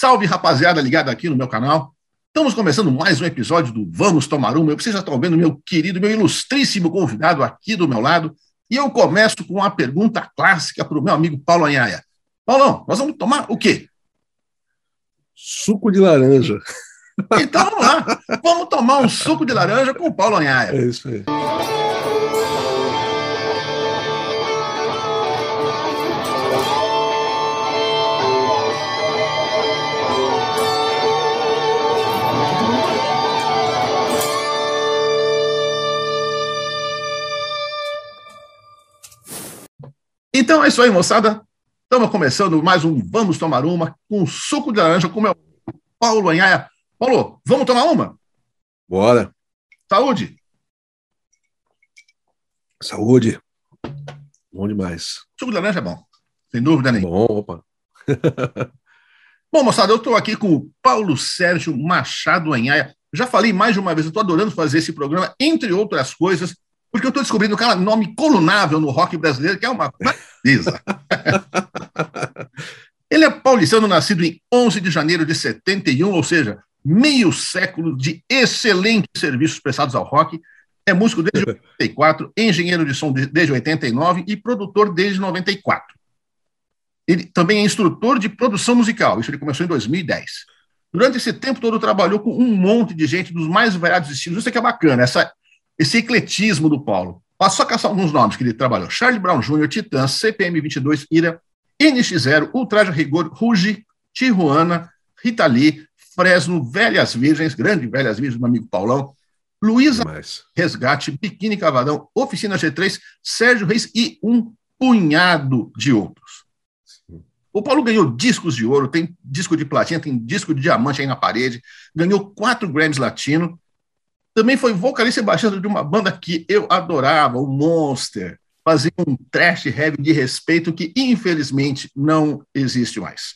Salve, rapaziada, ligada aqui no meu canal. Estamos começando mais um episódio do Vamos Tomar Uma. Vocês já estão vendo meu querido, meu ilustríssimo convidado aqui do meu lado. E eu começo com uma pergunta clássica para o meu amigo Paulo Anhaia. Paulão, nós vamos tomar o quê? Suco de laranja. Então vamos lá. Vamos tomar um suco de laranja com o Paulo Anhaia. É isso aí. Então é isso aí, moçada. Estamos começando mais um Vamos Tomar Uma com suco de laranja com o meu Paulo Anhaia. Paulo, vamos tomar uma? Bora. Saúde. Saúde. Bom demais. Suco de laranja é bom, sem dúvida nenhuma. Bom, opa. Bom, moçada, eu estou aqui com o Paulo Sérgio Machado Anhaia. Já falei mais de uma vez, eu estou adorando fazer esse programa, entre outras coisas, porque eu estou descobrindo um nome colunável no rock brasileiro, que é uma beleza. Ele é paulistano, nascido em 11 de janeiro de 71, ou seja, meio século de excelentes serviços prestados ao rock. É músico desde 84, engenheiro de som desde 89 e produtor desde 94. Ele também é instrutor de produção musical, isso ele começou em 2010. Durante esse tempo todo trabalhou com um monte de gente dos mais variados estilos, isso é que é bacana, essa, esse ecletismo do Paulo. Posso só caçar alguns nomes que ele trabalhou. Charlie Brown Jr., Titãs, CPM 22, Ira, NX0, Ultraje Rigor, Ruge, Tijuana, Rita Lee, Fresno, Velhas Virgens, Grande Velhas Virgens, meu amigo Paulão, Luísa Resgate, Biquíni Cavadão, Oficina G3, Sérgio Reis e um punhado de outros. O Paulo ganhou discos de ouro, tem disco de platina, tem disco de diamante aí na parede, ganhou quatro Grammys Latino. Também foi vocalista e baixista de uma banda que eu adorava, o Monster. Fazia um trash heavy de respeito que, infelizmente, não existe mais.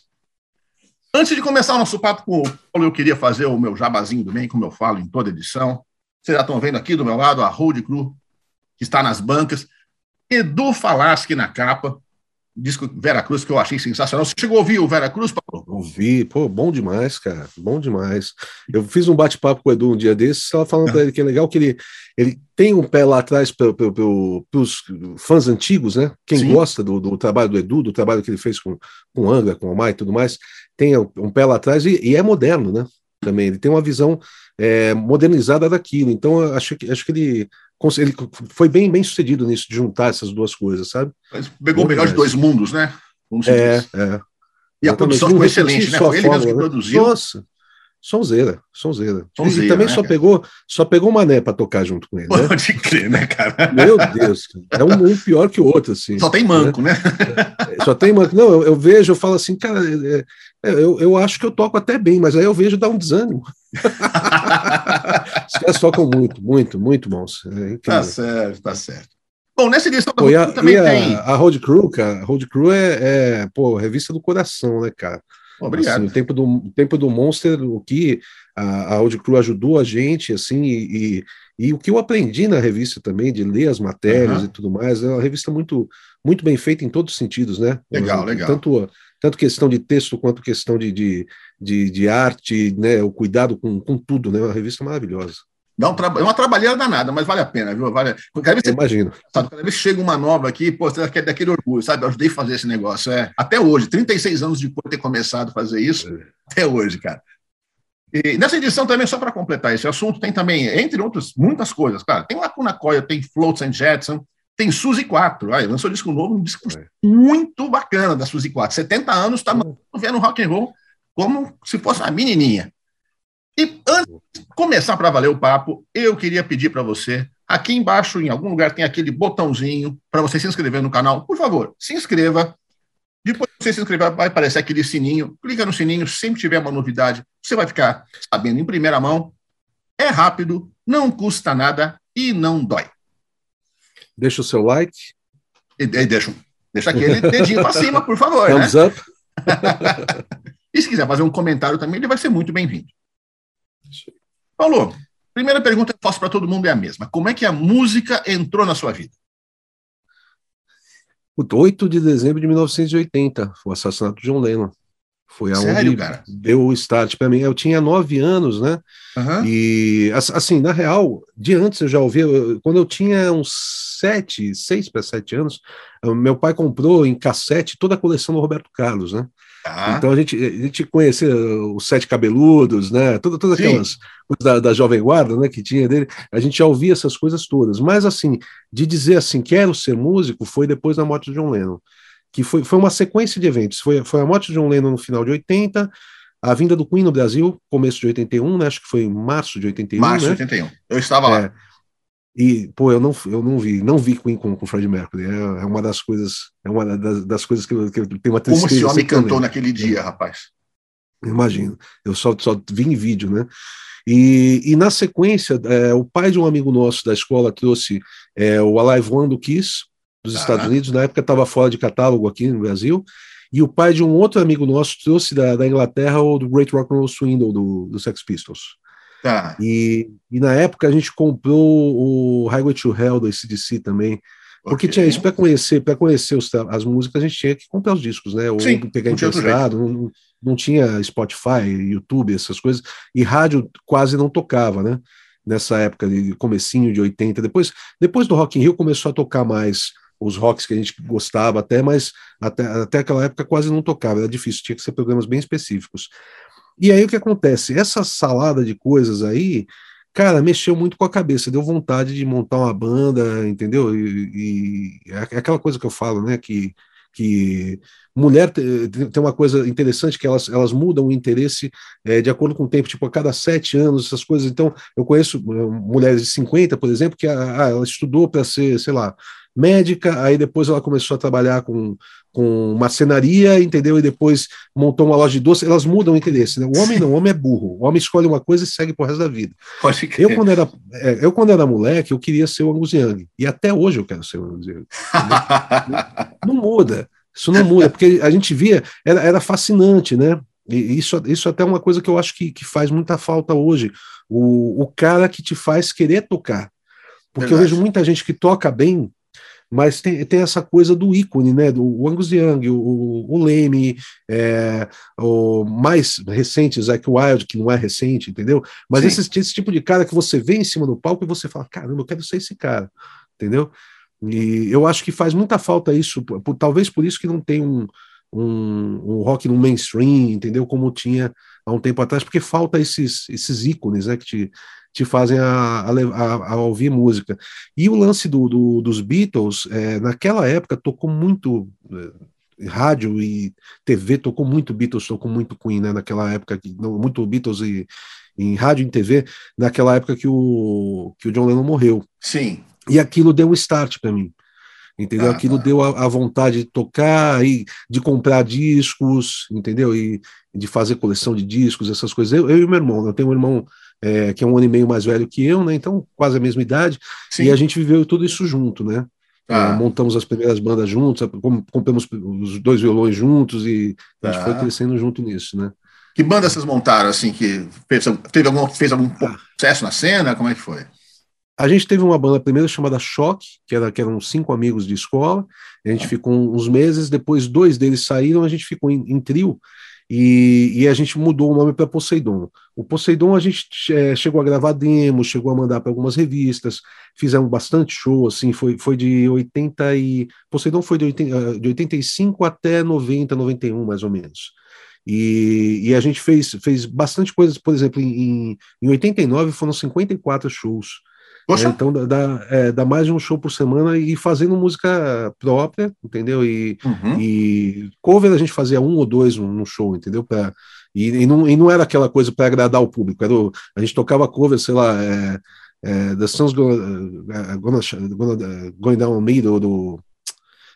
Antes de começar o nosso papo com o Paulo, eu queria fazer o meu jabazinho do bem, como eu falo em toda edição. Vocês já estão vendo aqui do meu lado a Road Crew, que está nas bancas. Edu Falaschi na capa, disco Vera Cruz que eu achei sensacional. Você chegou a ouvir o Vera Cruz, Paulo? Ouvi, pô, bom demais, cara, bom demais. Eu fiz um bate-papo com o Edu um dia desses, estava falando para ele que é legal que ele, ele tem um pé lá atrás para os fãs antigos, né? Quem Sim. gosta do, do, trabalho do Edu, do trabalho que ele fez com, com Angra, com o Mai e tudo mais, tem um pé lá atrás e, e é moderno, né? Também, ele tem uma visão é, modernizada daquilo. Então, acho que, acho que ele ele foi bem, bem sucedido nisso, de juntar essas duas coisas, sabe? Mas pegou o melhor de dois mundos, né? Como se é, diz. é. E a produção ficou excelente, né? Foi ele mesmo que né? produziu. Nossa, sonzeira, sonzeira. sonzeira e também né, só, pegou, só pegou o Mané para tocar junto com ele. Né? Pode crer, né, cara? Meu Deus, é um, um, pior que o outro, assim. Só tem manco, né? né? Só tem manco. Não, eu, eu, vejo, eu falo assim, cara, é, é, eu, eu acho que eu toco até bem, mas aí eu vejo dar um desânimo. Os caras tocam muito, muito, muito bons. É tá certo, tá certo. Bom, nessa edição da Pô, a, também a, tem. A Road Crew, cara, a Road Crew é, é pô, revista do coração, né, cara? Obrigado. Assim, no tempo do, tempo do Monster, o que a, a Road Crew ajudou a gente, assim, e, e, e, o que eu aprendi na revista também, de ler as matérias uhum. e tudo mais, é uma revista muito, muito bem feita em todos os sentidos, né? Legal, legal. Tanto, tanto questão de texto quanto questão de, de, de, de arte, né? O cuidado com, com tudo, né? Uma revista maravilhosa. Dá um é uma trabalheira danada, mas vale a pena, viu? Vale... Cada vez Imagino. Sabe, cada vez que chega uma nova aqui, pô, você quer daquele orgulho, sabe? Eu ajudei a fazer esse negócio. É, até hoje, 36 anos de ter começado a fazer isso, é. até hoje, cara. E nessa edição também, só para completar esse assunto, tem também, entre outras, muitas coisas, cara. Tem Lacuna Coil, tem Floats and Jetson, tem Suzy 4. Aí, lançou um disco novo, um disco é. muito bacana da Suzy 4. 70 anos, tá é. vendo rock and roll como se fosse uma menininha. E antes de começar para valer o papo, eu queria pedir para você, aqui embaixo, em algum lugar, tem aquele botãozinho para você se inscrever no canal. Por favor, se inscreva. Depois que você se inscrever, vai aparecer aquele sininho. Clica no sininho, sempre tiver uma novidade, você vai ficar sabendo em primeira mão. É rápido, não custa nada e não dói. Deixa o seu like. E, e deixa, deixa aquele dedinho para cima, por favor. Thumbs né? up. e se quiser fazer um comentário também, ele vai ser muito bem-vindo. Paulo, primeira pergunta que eu faço para todo mundo é a mesma. Como é que a música entrou na sua vida? 8 de dezembro de 1980, o assassinato de John Lennon. Foi aonde deu o start para mim. Eu tinha nove anos, né? Uhum. E assim, na real, de antes eu já ouvia. Quando eu tinha uns sete, seis para sete anos, meu pai comprou em cassete toda a coleção do Roberto Carlos, né? Ah. Então a gente, a gente conhecia os Sete Cabeludos, né? Todas, todas aquelas coisas da, da, Jovem Guarda, né? Que tinha dele. A gente já ouvia essas coisas todas. Mas assim, de dizer assim, quero ser músico, foi depois da morte de John Lennon que foi, foi uma sequência de eventos. Foi, foi a morte de John Lennon no final de 80, a vinda do Queen no Brasil, começo de 81, né? Acho que foi em março de 81. Março né? de 81. Eu estava é, lá. E, pô, eu não, eu não vi, não vi Queen com, com Fred Mercury. É, é uma das coisas, é uma das, das coisas que eu, que eu tenho uma tristeza. Como esse homem cantou naquele dia, rapaz. Imagino. Eu só, só vi em vídeo, né? E, e na sequência, é, o pai de um amigo nosso da escola trouxe é, o Alive One do Kiss, dos Estados Unidos, na época estava fora de catálogo aqui no Brasil, e o pai de um outro amigo nosso trouxe da, da Inglaterra o do Great Rock and Roll Swindle do, do Sex Pistols. Tá. E, e na época a gente comprou o Highway to Hell do ACDC também, porque okay. tinha isso, para conhecer, para conhecer os, as músicas, a gente tinha que comprar os discos, né? Ou Sim, pegar emprestado, não, não tinha Spotify, YouTube, essas coisas, e rádio quase não tocava, né? Nessa época de comecinho de 80. Depois, depois do Rock in Rio começou a tocar mais os rocks que a gente gostava até, mas até, até aquela época quase não tocava, era difícil, tinha que ser programas bem específicos. E aí o que acontece? Essa salada de coisas aí, cara, mexeu muito com a cabeça, deu vontade de montar uma banda, entendeu? E, e é aquela coisa que eu falo, né, que, que mulher tem uma coisa interessante que elas, elas mudam o interesse é, de acordo com o tempo, tipo, a cada sete anos, essas coisas. Então, eu conheço eh, mulheres de 50, por exemplo, que ah, ela estudou para ser, sei lá, médica, aí depois ela começou a trabalhar com, com marcenaria, entendeu? E depois montou uma loja de doce, elas mudam o interesse, né? O homem não, o homem é burro, o homem escolhe uma coisa e segue pro resto da vida. Eu quando, era, é, eu, quando era moleque, eu queria ser o Angus Young, e até hoje eu quero ser o Angus Young. não, não muda, isso não muda, porque a gente via, era, era fascinante, né? E isso, isso até é uma coisa que eu acho que, que faz muita falta hoje. O, o cara que te faz querer tocar. Porque Verdade. eu vejo muita gente que toca bem, mas tem, tem essa coisa do ícone, né? Do Angus Young, o, o Leme, é, o mais recente, Zack Wild, que não é recente, entendeu? Mas esse, esse, tipo de cara que você vê em cima do palco e você fala, caramba, eu quero ser esse cara, entendeu? E eu acho que faz muita falta isso, por, talvez por isso que não tem um, um, um rock no mainstream, entendeu? Como tinha há um tempo atrás, porque falta esses, esses ícones, né? Que te, te fazem a, a, a, ouvir música. E o lance do, do dos Beatles, é, naquela época, tocou muito. É, rádio e TV tocou muito Beatles, tocou muito Queen, né? Naquela época, muito Beatles e em rádio e TV, naquela época que o, que o John Lennon morreu. Sim. E aquilo deu um start para mim entendeu? Ah, Aquilo tá. deu a, a, vontade de tocar e de comprar discos, entendeu? E de fazer coleção de discos, essas coisas. Eu, eu e meu irmão, eu tenho um irmão é, que é um ano e meio mais velho que eu, né? Então, quase a mesma idade. Sim. E a gente viveu tudo isso junto, né? Ah. É, montamos as primeiras bandas juntos, compramos os dois violões juntos e a gente foi tá. crescendo junto nisso, né? Que banda vocês montaram, assim, que fez, teve algum, fez algum ah. sucesso na cena? Como é que foi? A gente teve uma banda primeiro chamada Choque, que, era, que eram cinco amigos de escola. A gente ah. ficou uns meses, depois dois deles saíram, a gente ficou em, em trio. E, e, a gente mudou o nome para Poseidon. O Poseidon a gente é, chegou a gravar demos, chegou a mandar para algumas revistas, fizemos bastante show, assim, foi, foi de 80 e... Poseidon foi de, 80, eh, de 85 até 90, 91, mais ou menos. E, e a gente fez, fez bastante coisas, por exemplo, em, em 89 foram 54 shows, Poxa. É, então dá, é, dá mais de um show por semana e fazendo música própria, entendeu? E, uhum. e cover a gente fazia um ou dois no show, entendeu? Pra, e, e, não, e não era aquela coisa para agradar o público, era o, a gente tocava cover, sei lá, é, é, The Sun's Gonna, é, gonna, gonna, Going Down on Me, do.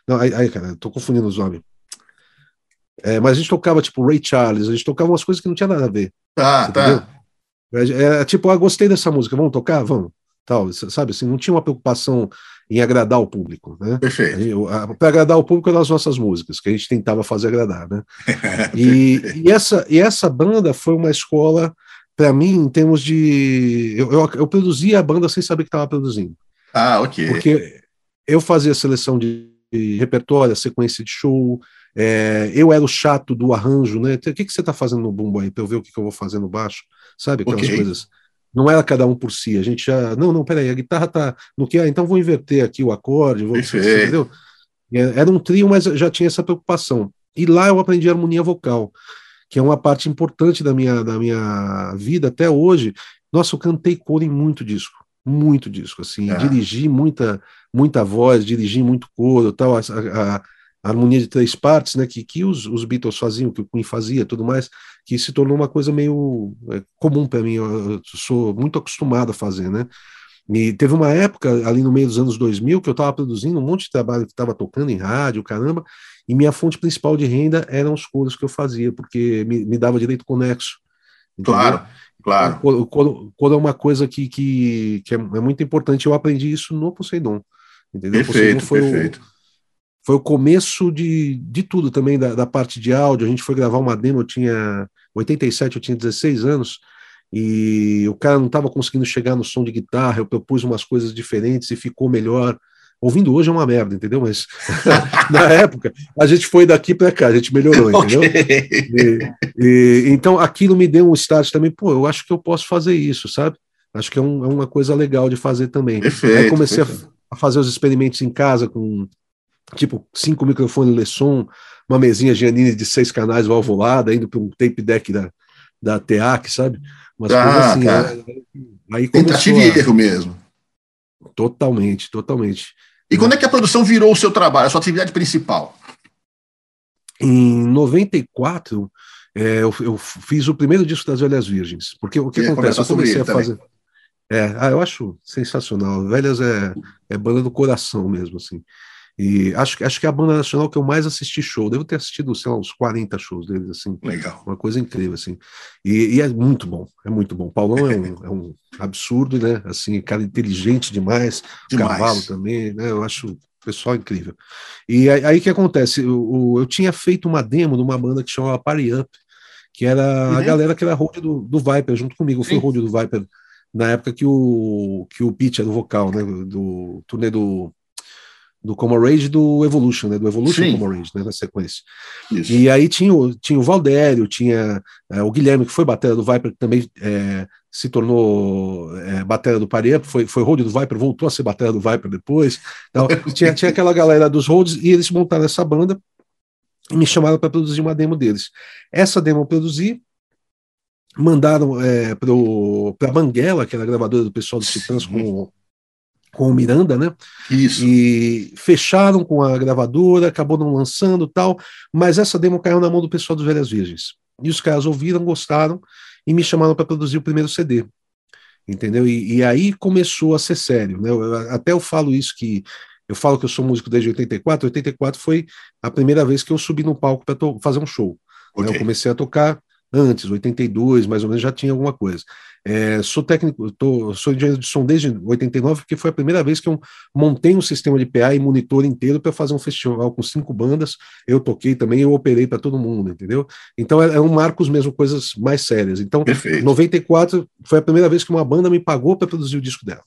Não, aí, aí, cara, tô confundindo os nomes. É, mas a gente tocava tipo Ray Charles, a gente tocava umas coisas que não tinha nada a ver. Ah, tá. É, tipo, ah, gostei dessa música, vamos tocar? Vamos tal, sabe assim, não tinha uma preocupação em agradar o público, né? Perfeito. Para agradar o público eram as nossas músicas, que a gente tentava fazer agradar, né? e, e, essa, e essa banda foi uma escola, para mim, em termos de. Eu, eu, eu, produzia a banda sem saber que estava produzindo. Ah, ok. Porque eu fazia seleção de, de repertório, sequência de show, É, eu era o chato do arranjo, né? O que, que você está fazendo no bumbo aí? Para eu ver o que, que, eu vou fazer no baixo, sabe? Aquelas okay. coisas. Não era cada um por si. A gente já. Não, não, peraí, a guitarra tá no que? Ah, então vou inverter aqui o acorde. Vou... Entendeu? É, era um trio, mas já tinha essa preocupação. E lá eu aprendi harmonia vocal, que é uma parte importante da minha, da minha vida até hoje. Nossa, eu cantei coro em muito disco, muito disco, assim, é. dirigi muita, muita voz, dirigi muito coro, tal, a, a, harmonia de três partes, né, que, que os, os Beatles faziam, que o Queen fazia, tudo mais, que se tornou uma coisa meio é, comum para mim, eu, sou muito acostumado a fazer, né, e teve uma época, ali no meio dos anos 2000, que eu estava produzindo um monte de trabalho que estava tocando em rádio, caramba, e minha fonte principal de renda eram os coros que eu fazia, porque me, me dava direito conexo. Entendeu? Claro, claro. O coro, coro, é uma coisa que, que, que é, é, muito importante, eu aprendi isso no Poseidon. Entendeu? Perfeito, foi perfeito. O, foi o começo de, de tudo também, da, da parte de áudio. A gente foi gravar uma demo, eu tinha 87, eu tinha 16 anos, e o cara não estava conseguindo chegar no som de guitarra, eu propus umas coisas diferentes e ficou melhor. Ouvindo hoje é uma merda, entendeu? Mas na época a gente foi daqui para cá, a gente melhorou, entendeu? E, e, então aquilo me deu um start também, pô, eu acho que eu posso fazer isso, sabe? Acho que é, um, é uma coisa legal de fazer também. Perfeito, Aí comecei a, a, fazer os experimentos em casa com tipo cinco microfones Lesson, uma mesinha Giannini de seis canais valvulada, indo para um tape deck da, da TEAC, sabe? Umas ah, assim. Tá. Aí, aí Tentativa e erro mesmo. Totalmente, totalmente. E quando é que a produção virou o seu trabalho, a sua atividade principal? Em 94, é, eu, eu, fiz o primeiro disco das Velhas Virgens. Porque o que acontece? Eu comecei a fazer. É, ah, eu acho sensacional. Velhas é, é banda do coração mesmo, assim. E acho, acho que é a banda nacional que eu mais assisti show. Devo ter assistido, sei lá, uns 40 shows deles, assim. Legal. Uma coisa incrível, assim. E, e é muito bom, é muito bom. Paulão é um, é um absurdo, né? Assim, cara inteligente demais. demais. Cavalo também, né? Eu acho o pessoal incrível. E aí o que acontece? Eu, eu, tinha feito uma demo de uma banda que chamava Party Up, que era uhum. a galera que era road do, do Viper, junto comigo. Foi road do Viper na época que o, que o Pete era o vocal, né? Do turnê do do Como Rage e do Evolution, né? Do Evolution Sim. Como Rage, né? Na sequência. Isso. E aí tinha o, tinha o Valdério, tinha é, o Guilherme, que foi batera do Viper, que também é, se tornou é, batera do Parepa, foi, foi road do Viper, voltou a ser batera do Viper depois. Então, tinha, tinha aquela galera dos roads e eles montaram essa banda e me chamaram para produzir uma demo deles. Essa demo eu produzi, mandaram é, para Banguela, que era a gravadora do pessoal dos Titãs, com com o Miranda, né? Isso. E fecharam com a gravadora, acabou não lançando tal, mas essa demo caiu na mão do pessoal dos Velhas Virgens. E os caras ouviram, gostaram e me chamaram para produzir o primeiro CD. Entendeu? E, e, aí começou a ser sério, né? Eu, até eu falo isso que eu falo que eu sou músico desde 84, 84 foi a primeira vez que eu subi no palco para fazer um show. Okay. Né? Eu comecei a tocar antes, 82, mais ou menos, já tinha alguma coisa. É, sou técnico, tô, sou engenheiro de som desde 89, porque foi a primeira vez que eu montei um sistema de PA e monitor inteiro para fazer um festival com cinco bandas. Eu toquei também, eu operei para todo mundo, entendeu? Então é, é um marcos mesmo, coisas mais sérias. Então, Perfeito. 94 foi a primeira vez que uma banda me pagou para produzir o disco dela,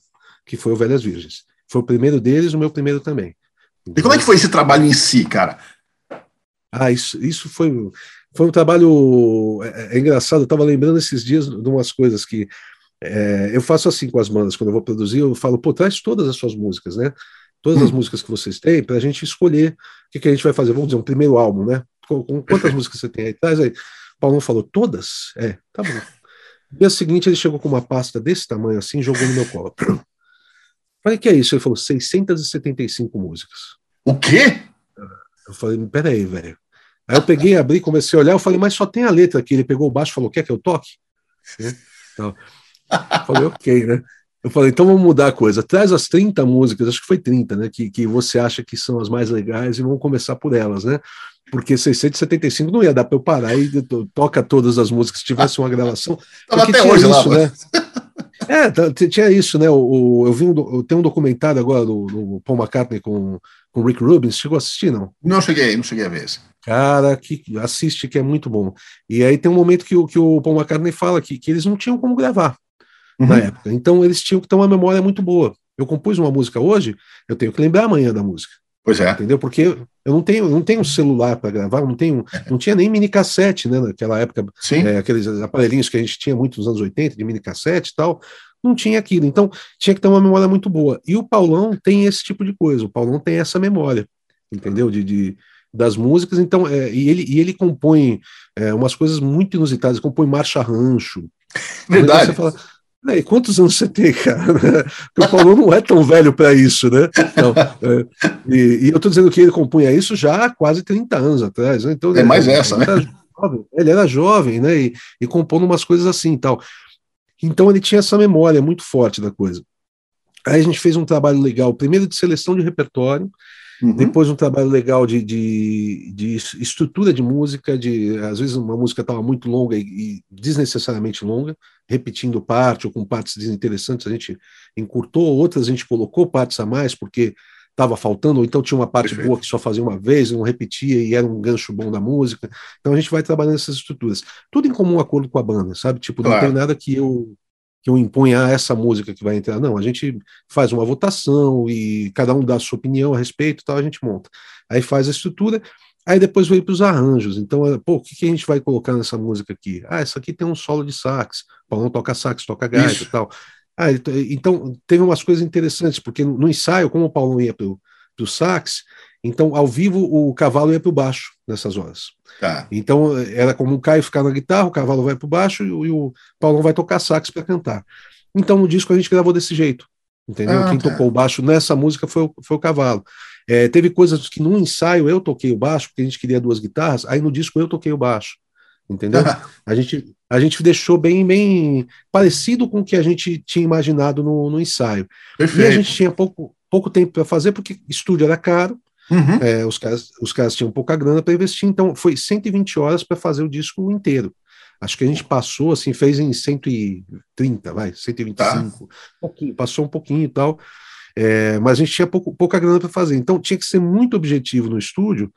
que foi o Velhas Virgens. Foi o primeiro deles, o meu primeiro também. Entendeu? E como é que foi esse trabalho em si, cara? Ah, isso, isso foi foi um trabalho é, é engraçado. Eu estava lembrando esses dias de umas coisas que é, eu faço assim com as bandas quando eu vou produzir. Eu falo, pô, traz todas as suas músicas, né? Todas hum. as músicas que vocês têm para a gente escolher o que, que, a gente vai fazer. Vamos dizer um primeiro álbum, né? Com, com quantas músicas você tem aí? Traz aí. Paulo falou todas. É, tá bom. No dia seguinte ele chegou com uma pasta desse tamanho assim, jogou no meu colo. Falei, que é isso? Ele falou 675 músicas. O quê? Eu falei, peraí, velho. Aí eu peguei, abri, comecei a olhar, eu falei, mas só tem a letra aqui. Ele pegou o baixo e falou, quer que eu toque? Então, eu falei, ok, né? Eu falei, então vamos mudar a coisa. Traz as 30 músicas, acho que foi 30, né? Que, que você acha que são as mais legais e vamos começar por elas, né? Porque 675 não ia dar para eu parar e toca todas as músicas se tivesse uma gravação. Tava até hoje isso, lá, né? É, tinha isso, né? O, eu vi um, eu tenho um documentário agora do, do Paul McCartney com o Rick Rubin. Chegou a assistir, não? Não cheguei, não cheguei a ver. Cara, que assiste que é muito bom. E aí tem um momento que, que o Paul McCartney fala que, que eles não tinham como gravar uhum. na época. Então eles tinham que ter uma memória muito boa. Eu compus uma música hoje, eu tenho que lembrar amanhã da música. Pois é. Entendeu? Porque eu não tenho, não tenho celular para gravar, não tenho, não tinha nem mini cassete, né? Naquela época, é, aqueles aparelhinhos que a gente tinha muito nos anos 80, de mini cassete e tal, não tinha aquilo. Então, tinha que ter uma memória muito boa. E o Paulão tem esse tipo de coisa, o Paulão tem essa memória, entendeu? De, de das músicas, então, é, e, ele, e ele compõe é, umas coisas muito inusitadas, compõe marcha rancho. Verdade. Você fala, e quantos anos você tem, cara? Porque o Paulo não é tão velho para isso, né? Então, é, e, e, eu estou dizendo que ele compunha isso já há quase 30 anos atrás. Né? Então, é mais ele, essa, ele né? Era jovem, ele era jovem, né? E, e compondo umas coisas assim e tal. Então ele tinha essa memória muito forte da coisa. Aí a gente fez um trabalho legal, primeiro de seleção de repertório, Uhum. Depois um trabalho legal de, de, de, estrutura de música, de às vezes uma música estava muito longa e, e, desnecessariamente longa, repetindo parte ou com partes desinteressantes, a gente encurtou, outras a gente colocou partes a mais porque estava faltando, ou então tinha uma parte Perfeito. boa que só fazia uma vez, não repetia e era um gancho bom da música. Então a gente vai trabalhando essas estruturas. Tudo em comum acordo com a banda, sabe? Tipo, não tem nada que eu que eu impunha essa música que vai entrar. Não, a gente faz uma votação e cada um dá a sua opinião a respeito, tal, a gente monta. Aí faz a estrutura, aí depois vai para os arranjos. Então, é, pô, o que, que, a gente vai colocar nessa música aqui? Ah, essa aqui tem um solo de sax. O Paulão toca sax, toca gaita e tal. Ah, então, teve umas coisas interessantes, porque no, ensaio, como o Paulão ia para o sax, então, ao vivo, o cavalo ia para o baixo nessas horas. Tá. Então, era como o Caio ficar na guitarra, o cavalo vai para o baixo e, e, o Paulão vai tocar sax para cantar. Então, no disco a gente gravou desse jeito. Entendeu? Ah, Quem tá. tocou o baixo nessa música foi o, foi o cavalo. É, teve coisas que no ensaio eu toquei o baixo, porque a gente queria duas guitarras, aí no disco eu toquei o baixo. Entendeu? a, gente, a gente deixou bem, bem parecido com o que a gente tinha imaginado no, no ensaio. Perfeito. E a gente tinha pouco, pouco tempo para fazer, porque estúdio era caro, Uhum. É, os, caras, os caras tinham pouca grana para investir, então foi 120 horas para fazer o disco inteiro. Acho que a gente passou, assim, fez em 130, vai, 125, tá. um pouquinho, passou um pouquinho e tal, é, mas a gente tinha pouco, pouca grana para fazer, então tinha que ser muito objetivo no estúdio,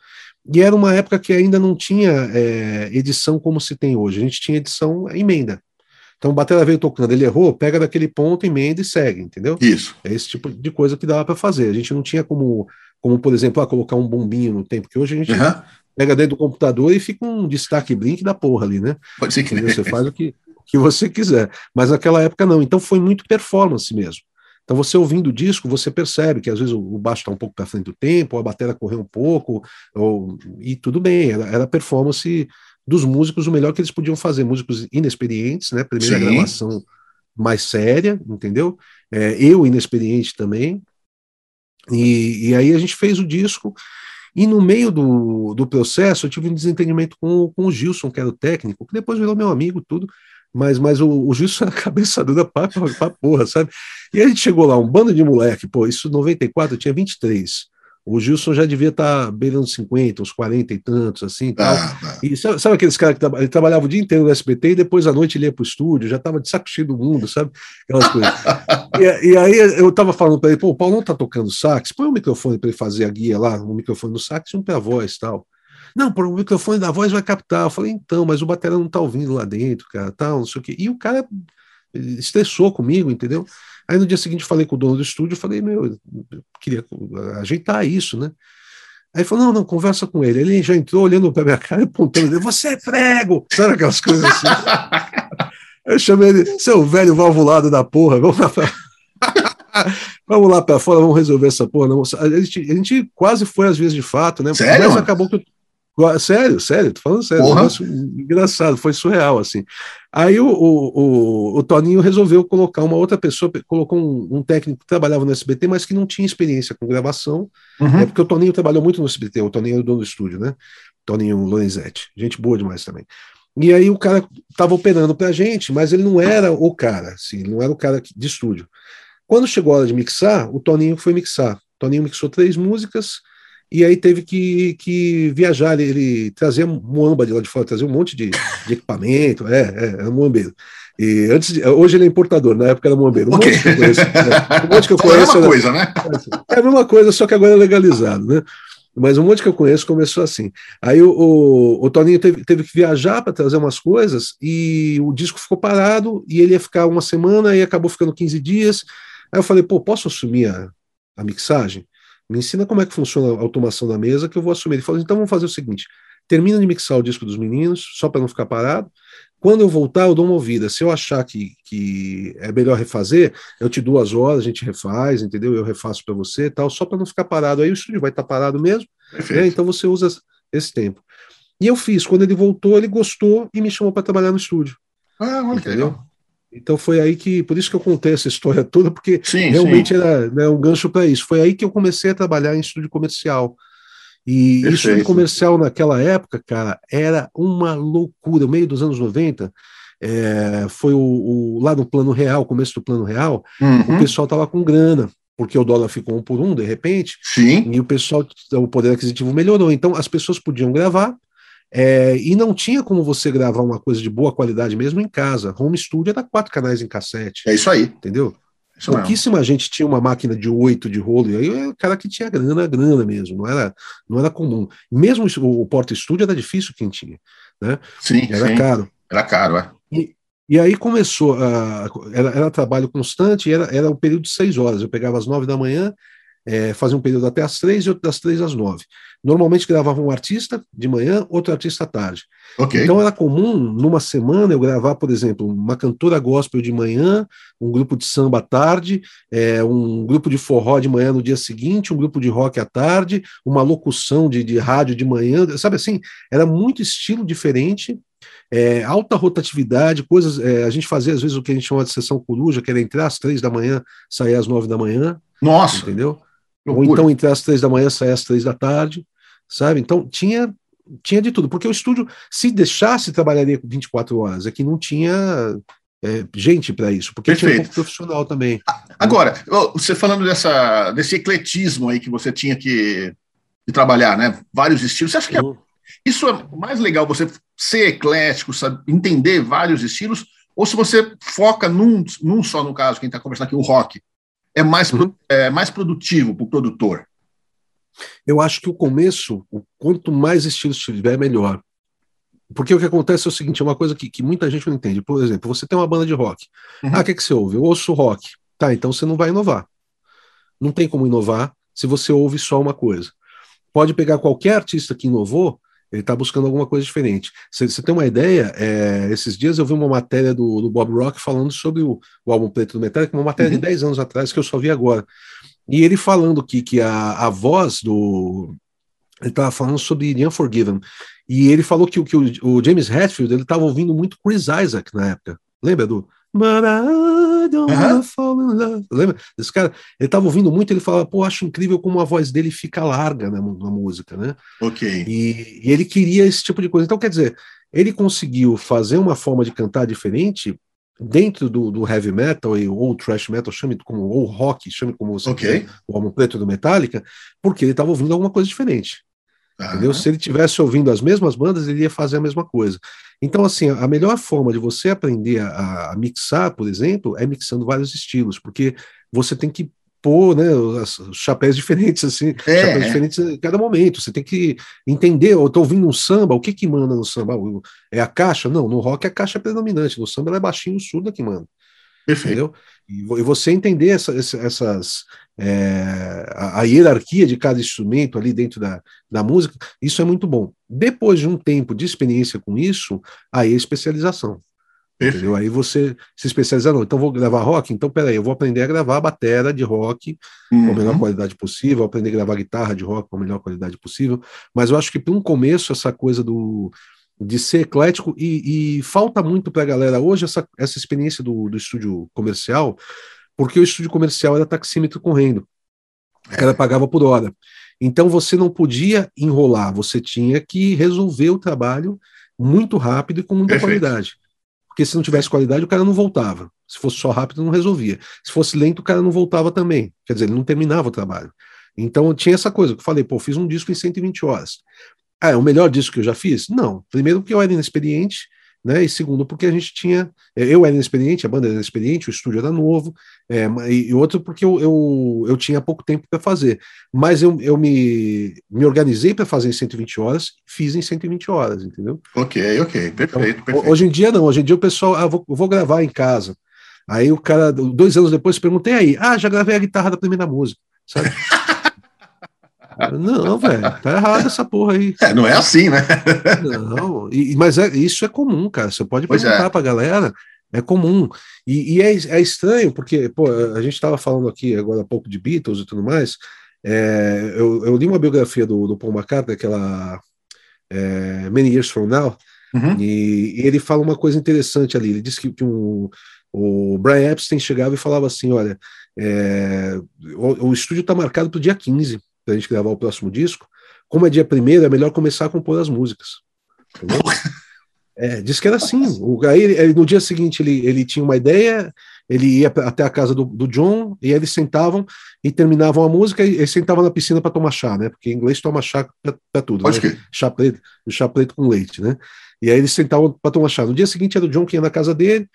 e era uma época que ainda não tinha é, edição como se tem hoje, a gente tinha edição emenda. Então o Batera veio tocando, ele errou, pega daquele ponto, emenda e segue, entendeu? Isso. É esse tipo de coisa que dava para fazer. A gente não tinha como como por exemplo, ah, colocar um bombinho no tempo, que hoje a gente uhum. pega dentro do computador e fica um destaque blink da porra ali, né? Pode ser que Você faz o que, que você quiser. Mas naquela época não, então foi muito performance mesmo. Então você ouvindo o disco, você percebe que às vezes o baixo está um pouco para frente do tempo, a bateria correu um pouco, ou, e tudo bem, era, era performance dos músicos o melhor que eles podiam fazer, músicos inexperientes, né? Primeira Sim. gravação mais séria, entendeu? É, eu inexperiente também, e, e aí a gente fez o disco, e no meio do, do processo eu tive um desentendimento com, com o Gilson, que era o técnico, que depois virou meu amigo, tudo, mas, mas o, o Gilson era cabeça dura pra, pra porra, sabe? E a gente chegou lá, um bando de moleque, pô, isso 94, eu tinha 23. O Gilson já devia estar tá beirando 50, uns 40 e tantos, assim. Tal. Ah, ah. E sabe, sabe, aqueles caras que tra ele trabalhava o dia inteiro no SBT e depois à noite ele ia para o estúdio, já estava de saco cheio do mundo, sabe? Aquelas coisas. e, e, aí eu estava falando para ele, pô, o Paulo não está tocando sax, põe um microfone para ele fazer a guia lá, um microfone do sax e um para a voz tal. Não, por o microfone da voz vai captar. Eu falei, então, mas o bateria não está ouvindo lá dentro, cara, tal, não sei o quê. E o cara estressou comigo, entendeu? Aí no dia seguinte falei com o dono do estúdio, falei, meu, eu queria ajeitar isso, né? Aí falou, não, não, conversa com ele. Ele já entrou olhando para minha cara e apontando, você é prego! Sabe aquelas coisas assim? eu chamei ele, seu velho valvulado da porra, vamos lá pra... vamos lá para fora, vamos resolver essa porra. Não. A, gente, a gente quase foi às vezes de fato, né? Sério? Mas acabou que Sério, sério, tô falando sério. Um negócio engraçado, foi surreal, assim. Aí o, o, o, o, Toninho resolveu colocar uma outra pessoa, colocou um, um, técnico que trabalhava no SBT, mas que não tinha experiência com gravação. Uhum. É porque o Toninho trabalhou muito no SBT, o Toninho era o dono do estúdio, né? Toninho Lorenzetti, gente boa demais também. E aí o cara estava operando pra gente, mas ele não era o cara, assim, não era o cara de estúdio. Quando chegou a hora de mixar, o Toninho foi mixar. O Toninho mixou três músicas, e aí teve que, que viajar, ele, ele trazia muamba de lá de fora, trazia um monte de, de equipamento, é, é, era muambeiro. E antes de, hoje ele é importador, na época era muambeiro. Um okay. monte que eu conheço. Né? Um monte que eu conheço. É a mesma coisa, né? É a mesma coisa, só que agora é legalizado, né? Mas um monte que eu conheço começou assim. Aí o, o, o Toninho teve, teve que viajar para trazer umas coisas e o disco ficou parado e ele ia ficar uma semana e acabou ficando 15 dias. Aí eu falei, pô, posso assumir a, a mixagem? Me ensina como é que funciona a automação da mesa que eu vou assumir. Ele falou: então vamos fazer o seguinte: termina de mixar o disco dos meninos, só para não ficar parado. Quando eu voltar, eu dou uma ouvida. Se eu achar que, que é melhor refazer, eu te dou as horas, a gente refaz, entendeu? Eu refaço para você tal, só para não ficar parado. Aí o estúdio vai estar tá parado mesmo, né? então você usa esse tempo. E eu fiz. Quando ele voltou, ele gostou e me chamou para trabalhar no estúdio. Ah, olha entendeu? Então foi aí que, por isso que eu contei essa história toda, porque sim, realmente sim. era né, um gancho para isso. Foi aí que eu comecei a trabalhar em estúdio comercial. E Perfeito. estúdio comercial naquela época, cara, era uma loucura. No meio dos anos 90, é, foi o, o, lá no plano real, começo do plano real, uhum. o pessoal tava com grana, porque o dólar ficou um por um, de repente, Sim. e o pessoal, o poder aquisitivo melhorou. Então as pessoas podiam gravar, é, e não tinha como você gravar uma coisa de boa qualidade mesmo em casa. Home studio era quatro canais em cassete. É isso aí. Entendeu? Isso Pouquíssima mesmo. gente tinha uma máquina de oito de rolo, e aí o cara que tinha grana, grana mesmo, não era, não era comum. Mesmo o porta estúdio era difícil quem tinha, né? Sim, era sim. caro. Era caro, é. E, e aí começou, a, era, era trabalho constante, era, era um período de seis horas. Eu pegava às nove da manhã, é, fazia um período até às três e outro das três às nove. Normalmente gravava um artista de manhã, outro artista à tarde. Okay. Então era comum, numa semana, eu gravar, por exemplo, uma cantora gospel de manhã, um grupo de samba à tarde, é, um grupo de forró de manhã no dia seguinte, um grupo de rock à tarde, uma locução de, de rádio de manhã, sabe assim? Era muito estilo diferente, é, alta rotatividade, coisas. É, a gente fazia às vezes o que a gente chama de sessão coruja, que era entrar às três da manhã, sair às nove da manhã. Nossa! Entendeu? Ou então entrar às três da manhã, sair às três da tarde, sabe? Então tinha tinha de tudo, porque o estúdio, se deixasse, trabalharia 24 horas, é que não tinha é, gente para isso, porque Perfeito. tinha um pouco profissional também. Agora, você falando dessa, desse ecletismo aí que você tinha que, que trabalhar, né? Vários estilos, você acha que é, uhum. isso é mais legal, você ser eclético, sabe, entender vários estilos, ou se você foca num, num só, no caso, quem está conversando aqui, o rock, é mais, uhum. é mais produtivo para o produtor? Eu acho que o começo, o quanto mais estilos tiver, melhor. Porque o que acontece é o seguinte: é uma coisa que, que muita gente não entende. Por exemplo, você tem uma banda de rock. Uhum. Ah, o que, é que você ouve? Eu ouço rock. Tá, então você não vai inovar. Não tem como inovar se você ouve só uma coisa. Pode pegar qualquer artista que inovou ele está buscando alguma coisa diferente. Você tem uma ideia? É, esses dias eu vi uma matéria do, do Bob Rock falando sobre o, o álbum Preto do Metallica, uma matéria uhum. de 10 anos atrás que eu só vi agora. E ele falando que, que a, a voz do. Ele estava falando sobre The Unforgiven. E ele falou que, que o, o James Hetfield ele estava ouvindo muito Chris Isaac na época. Lembra do I don't wanna fall in love. Lembra? Esse cara, ele tava ouvindo muito, ele falava, pô, acho incrível como a voz dele fica larga na, na música, né? Ok. E, e, ele queria esse tipo de coisa. Então, quer dizer, ele conseguiu fazer uma forma de cantar diferente dentro do, do heavy metal ou thrash metal, chame como, ou rock, chame como você okay. quer, o Homem Preto do Metallica, porque ele estava ouvindo alguma coisa diferente. Entendeu? Se ele tivesse ouvindo as mesmas bandas, ele ia fazer a mesma coisa. Então, assim, a melhor forma de você aprender a, a mixar, por exemplo, é mixando vários estilos, porque você tem que pôr né, os, chapéus diferentes, assim, é. chapéus diferentes em cada momento. Você tem que entender, eu estou ouvindo um samba, o que que manda no samba? É a caixa? Não, no rock é a caixa predominante, no samba ela é baixinho, surda que manda. Perfeito. Entendeu? E você entender essa, essas, é, a, a, hierarquia de cada instrumento ali dentro da, da música, isso é muito bom. Depois de um tempo de experiência com isso, aí é especialização. Entendeu? Aí você se especializa, não, então vou gravar rock, então peraí, eu vou aprender a gravar bateria de rock uhum. com a melhor uhum. qualidade possível, aprender a gravar guitarra de rock com a melhor qualidade possível, mas eu acho que para um começo essa coisa do, de ser eclético e, e falta muito para a galera hoje essa, essa experiência do, do estúdio comercial, porque o estúdio comercial era taxímetro correndo, o cara pagava por hora. Então você não podia enrolar, você tinha que resolver o trabalho muito rápido e com muita Perfeito. qualidade. Porque se não tivesse qualidade, o cara não voltava. Se fosse só rápido, não resolvia. Se fosse lento, o cara não voltava também. Quer dizer, ele não terminava o trabalho. Então tinha essa coisa que eu falei, pô, fiz um disco em 120 horas. Ah, é o melhor disco que eu já fiz? Não. Primeiro porque eu era inexperiente, né? E segundo porque a gente tinha, eu era inexperiente, a banda era inexperiente, o estúdio era novo, é, e, outro porque eu, eu, eu tinha pouco tempo para fazer. Mas eu, eu me, me organizei para fazer em 120 horas, fiz em 120 horas, entendeu? Ok, ok, perfeito, então, perfeito. Hoje em dia não, hoje em dia o pessoal, ah, vou, vou gravar em casa. Aí o cara, dois anos depois, perguntei aí, ah, já gravei a guitarra da primeira música, sabe? Não, velho, tá errado essa porra aí. É, não é assim, né? Não, e, mas é, isso é comum, cara. Você pode pois perguntar é. pra galera, é comum. E, e é, é, estranho, porque, pô, a gente estava falando aqui agora há pouco de Beatles e tudo mais. É, eu, eu, li uma biografia do, do Paul McCartney, aquela é, Many Years From Now, uhum. e, e, ele fala uma coisa interessante ali. Ele disse que, que um, o Brian Epstein chegava e falava assim: olha, é, o, o, estúdio está marcado para o dia 15 para a gente gravar o próximo disco. Como é dia primeiro, é melhor começar a compor as músicas. Entendeu? É, disse que era assim. O, aí, ele, no dia seguinte, ele, ele tinha uma ideia, ele ia até a casa do, do John, e aí eles sentavam e terminavam a música, e ele sentava na piscina para tomar chá, né? Porque em inglês toma chá para tudo. Né? Chá preto, chá preto com leite, né? E aí eles sentavam para tomar chá. No dia seguinte era o John que ia na casa dele,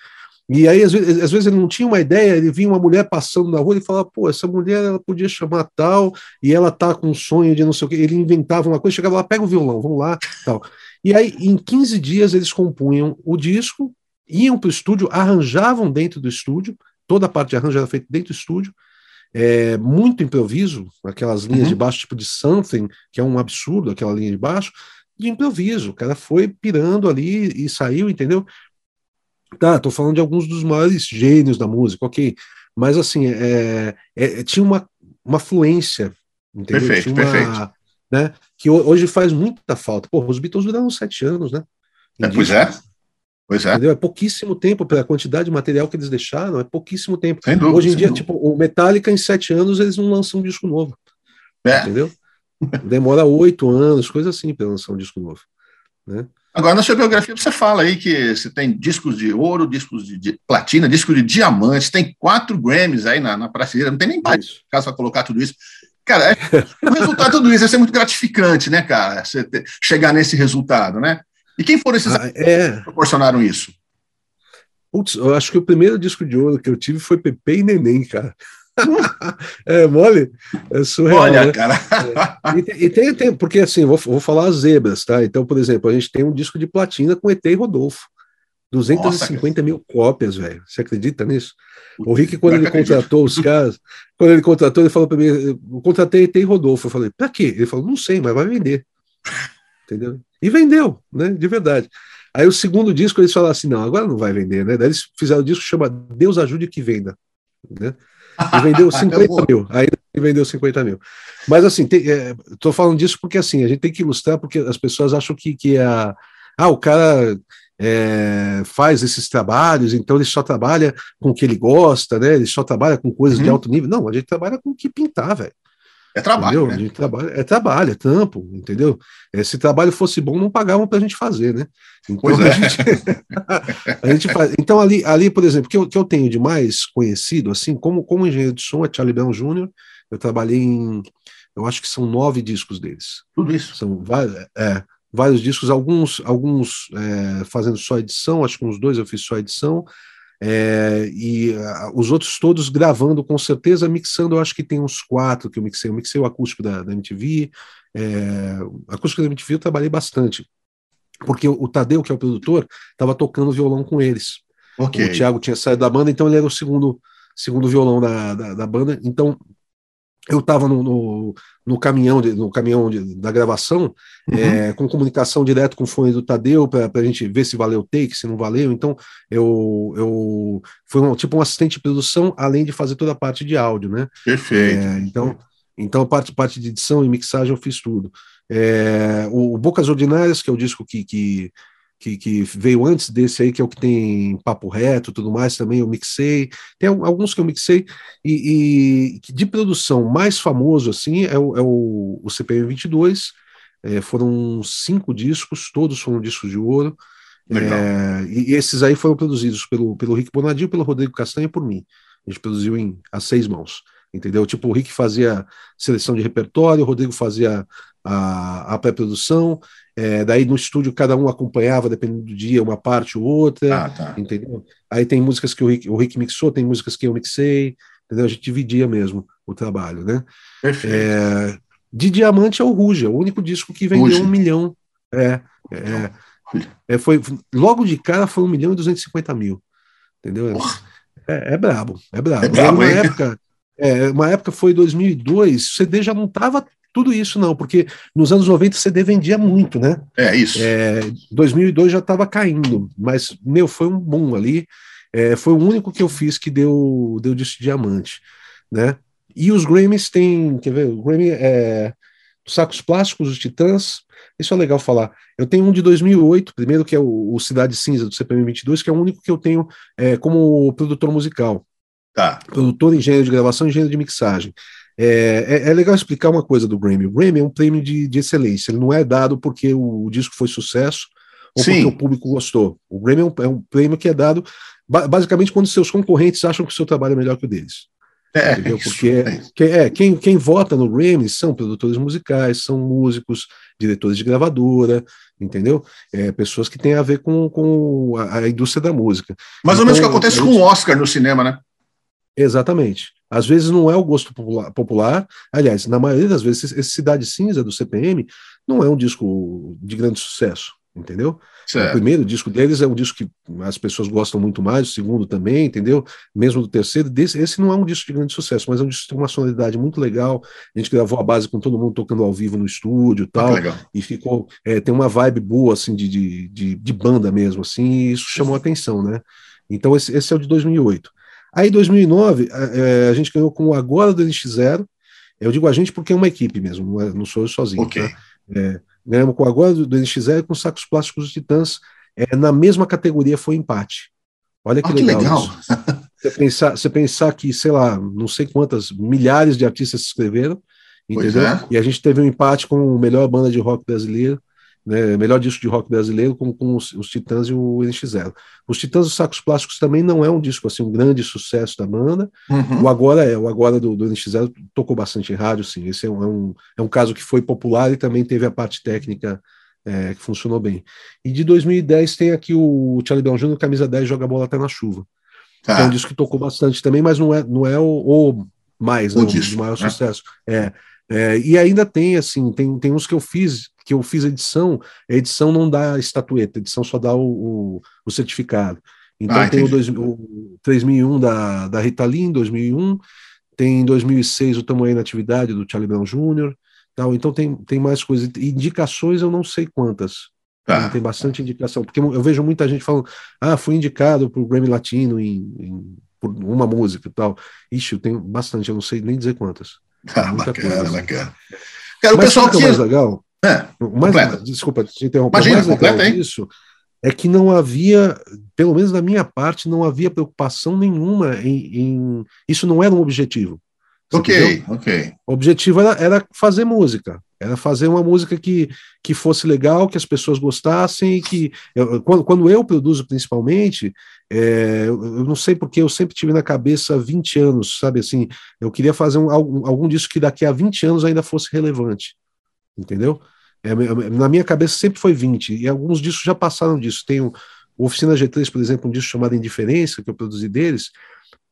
e aí, às vezes, às vezes, ele não tinha uma ideia, ele via uma mulher passando na rua e falava, pô, essa mulher ela podia chamar tal, e ela tá com um sonho de não sei o quê. Ele inventava uma coisa, chegava lá, pega o violão, vamos lá, tal. E aí, em 15 dias, eles compunham o disco, iam para o estúdio, arranjavam dentro do estúdio, toda a parte de arranjo era feita dentro do estúdio, é, muito improviso, aquelas linhas uhum. de baixo, tipo de something, que é um absurdo, aquela linha de baixo, de improviso. O cara foi pirando ali e saiu, entendeu? Tá, tô falando de alguns dos maiores gênios da música, ok. Mas assim, é, é, tinha uma, uma fluência, entendeu? Perfeito, uma, perfeito né? Que hoje faz muita falta. Pô, os Beatles duraram sete anos, né? É, pois é. Pois é. Entendeu? É pouquíssimo tempo pela quantidade de material que eles deixaram, é pouquíssimo tempo. Dúvida, hoje em dia, dúvida. tipo, o Metallica, em sete anos, eles não lançam um disco novo. É. Entendeu? Demora oito anos, coisa assim, para lançar um disco novo. Né? Agora, na sua biografia, você fala aí que você tem discos de ouro, discos de, de platina, discos de diamantes, tem quatro Grammys aí na, na prateleira, não tem nem mais caso para colocar tudo isso. Cara, é, o resultado de tudo isso é muito gratificante, né, cara? Você ter, chegar nesse resultado, né? E quem foram esses ah, é... que proporcionaram isso? Putz, eu acho que o primeiro disco de ouro que eu tive foi Pepe e Neném, cara. É mole? É surreal. Olha, né? cara. É. E, e, tem, tem, porque assim, vou, vou falar as zebras, tá? Então, por exemplo, a gente tem um disco de platina com ET e Rodolfo. 250 Nossa, mil cópias, velho. Você acredita nisso? O Rick, quando ele contratou os caras, quando ele contratou, ele falou para mim: eu contratei tem Rodolfo. Eu falei, para quê? Ele falou, não sei, mas vai vender. Entendeu? E vendeu, né? De verdade. Aí o segundo disco eles falaram assim: não, agora não vai vender, né? Daí eles fizeram o disco que chama Deus Ajude que Venda. Né? E vendeu 50 mil. Aí vendeu 50 mil. Mas assim, estou é, falando disso porque assim, a gente tem que ilustrar, porque as pessoas acham que, que a. Ah, o cara é, faz esses trabalhos, então ele só trabalha com o que ele gosta, né? Ele só trabalha com coisas uhum. de alto nível. Não, a gente trabalha com o que pintar, velho. É trabalho, né? A gente trabalha, é trabalho, é tampo, entendeu? É, se trabalho fosse bom, não pagavam para a gente fazer, né? Então, é. a, gente, a gente faz. Então, ali, ali por exemplo, que eu, que eu tenho de mais conhecido, assim, como, como engenheiro de som, é Charlie Brown Jr., eu trabalhei em, eu acho que são nove discos deles. Tudo isso. São vários, é, vários discos, alguns, alguns é, fazendo só edição, acho que uns dois eu fiz só edição, é, e uh, os outros todos gravando com certeza, mixando, eu acho que tem uns quatro que eu mixei. Eu mixei o acústico da, da MTV, é, acústico da MTV eu trabalhei bastante, porque o, o Tadeu, que é o produtor, estava tocando violão com eles. Okay. O Thiago tinha saído da banda, então ele era o segundo, segundo violão da, da, da banda. Então eu estava no, no, no, caminhão, de, no caminhão de, da gravação, uhum. é, com comunicação direto com o fone do Tadeu, para a gente ver se valeu o take, se não valeu. Então, eu, eu fui um, tipo um assistente de produção, além de fazer toda a parte de áudio, né? Perfeito. É, então, então, parte, parte de edição e mixagem eu fiz tudo. É, o, o Bocas Ordinárias, que é o disco que, que que, que, veio antes desse aí, que é o que tem papo reto tudo mais, também eu mixei. Tem alguns que eu mixei, e, e de produção mais famoso, assim, é o, é o, o CPM 22. É, foram cinco discos, todos foram discos de ouro. É, e, esses aí foram produzidos pelo, pelo Rick Bonadio, pelo Rodrigo Castanha e por mim. A gente produziu em a seis mãos entendeu? Tipo, o Rick fazia seleção de repertório, o Rodrigo fazia a, a pré-produção, é, daí no estúdio cada um acompanhava, dependendo do dia, uma parte ou outra, ah, tá. entendeu? Aí tem músicas que o Rick, o Rick mixou, tem músicas que eu mixei, entendeu? A gente dividia mesmo o trabalho, né? Perfeito. É, de Diamante é o Ruge, é o único disco que vendeu Ruge. um milhão. É, é, é, foi, logo de cara foi um milhão e duzentos e cinquenta mil, entendeu? É, é brabo, é brabo. É brabo, uma época é, uma época foi 2002, o CD já não estava tudo isso não, porque nos anos 90 CD vendia muito, né? É isso. É, 2002 já estava caindo, mas, meu, foi um boom ali. É, foi o único que eu fiz que deu, deu disco de diamante, né? E os Grammys tem, quer ver, o Grammy é Sacos Plásticos, os Titãs, isso é legal falar. Eu tenho um de 2008, primeiro que é o, o Cidade Cinza do CPM 22, que é o único que eu tenho é, como produtor musical. Tá. Produtor, engenheiro de gravação, engenheiro de mixagem. É, é, é, legal explicar uma coisa do Grammy. O Grammy é um prêmio de, de excelência. Ele não é dado porque o, o disco foi sucesso ou Sim. porque o público gostou. O Grammy é um, é um prêmio que é dado basicamente quando seus concorrentes acham que o seu trabalho é melhor que o deles. É, entendeu? Porque é, que, é, quem, quem vota no Grammy são produtores musicais, são músicos, diretores de gravadora, entendeu? É, pessoas que têm a ver com, com a, a indústria da música. Mais então, ou menos o que então, acontece com o Oscar no cinema, né? Exatamente. Às vezes não é o gosto popular, popular. Aliás, na maioria das vezes, esse Cidade Cinza do CPM não é um disco de grande sucesso entendeu? Certo. O primeiro disco deles é um disco que as pessoas gostam muito mais, o segundo também, entendeu? Mesmo do terceiro, desse, esse não é um disco de grande sucesso, mas é um disco que tem uma sonoridade muito legal. A gente gravou a base com todo mundo tocando ao vivo no estúdio e tal, e ficou, é, tem uma vibe boa, assim, de, de, de, de banda mesmo, assim, e isso chamou a atenção, né? Então esse, esse é o de 2008. Aí, 2009, a, é, a gente ganhou com o Agora do NX0, eu digo a gente porque é uma equipe mesmo, não, é, não sou eu sozinho, okay. tá? É, Ganhamos com agora do, do NX0 com sacos plásticos dos Titãs. É, na mesma categoria foi empate. Olha que, ah, legal. Que legal. você, pensar, você pensar que, sei lá, não sei quantas milhares de artistas se inscreveram, entendeu? É. E a gente teve um empate com a melhor banda de rock brasileira né, melhor disco de rock brasileiro com, com os, os, Titãs e o NX0. Os Titãs dos Sacos Plásticos também não é um disco assim, um grande sucesso da banda. Uhum. O Agora é, o Agora do, do NX0 tocou bastante em rádio, sim. Esse é um, é um, é um caso que foi popular e também teve a parte técnica é, que funcionou bem. E de 2010 tem aqui o Charlie Brown Jr., camisa 10, joga bola até na chuva. Tá. É um disco que tocou bastante também, mas não é, não é o, o mais, o, né, disco, o maior né? sucesso. É, é, e ainda tem, assim, tem, tem uns que eu fiz que eu fiz edição, a edição não dá estatueta, a edição só dá o, o, o certificado. Então ah, tem o, dois, o 3001 da, da Rita Lee, em 2001, tem em 2006 o Tamanho na Atividade do Charlie Brown Jr., tal, então tem, tem mais coisas. Indicações eu não sei quantas, tá. tem bastante indicação, porque eu vejo muita gente falando, ah, fui indicado para o Grammy Latino em, em, por uma música e tal. Ixi, eu tenho bastante, eu não sei nem dizer quantas. Ah, bacana, coisa, bacana. Cara, o Mas pessoal que é mais legal, é, mais, desculpa te interromper, Imagina, mais legal disso é que não havia, pelo menos da minha parte, não havia preocupação nenhuma em, em isso não era um objetivo. Ok, entendeu? ok. O objetivo era, era, fazer música, era fazer uma música que, que fosse legal, que as pessoas gostassem, e que eu, quando, quando eu produzo principalmente, é, eu, não sei porque eu sempre tive na cabeça 20 anos, sabe assim, eu queria fazer um, algum, algum disso que daqui a 20 anos ainda fosse relevante entendeu? É, na minha cabeça sempre foi 20, e alguns discos já passaram disso. Tem o Oficina G3, por exemplo, um disco chamado Indiferença, que eu produzi deles,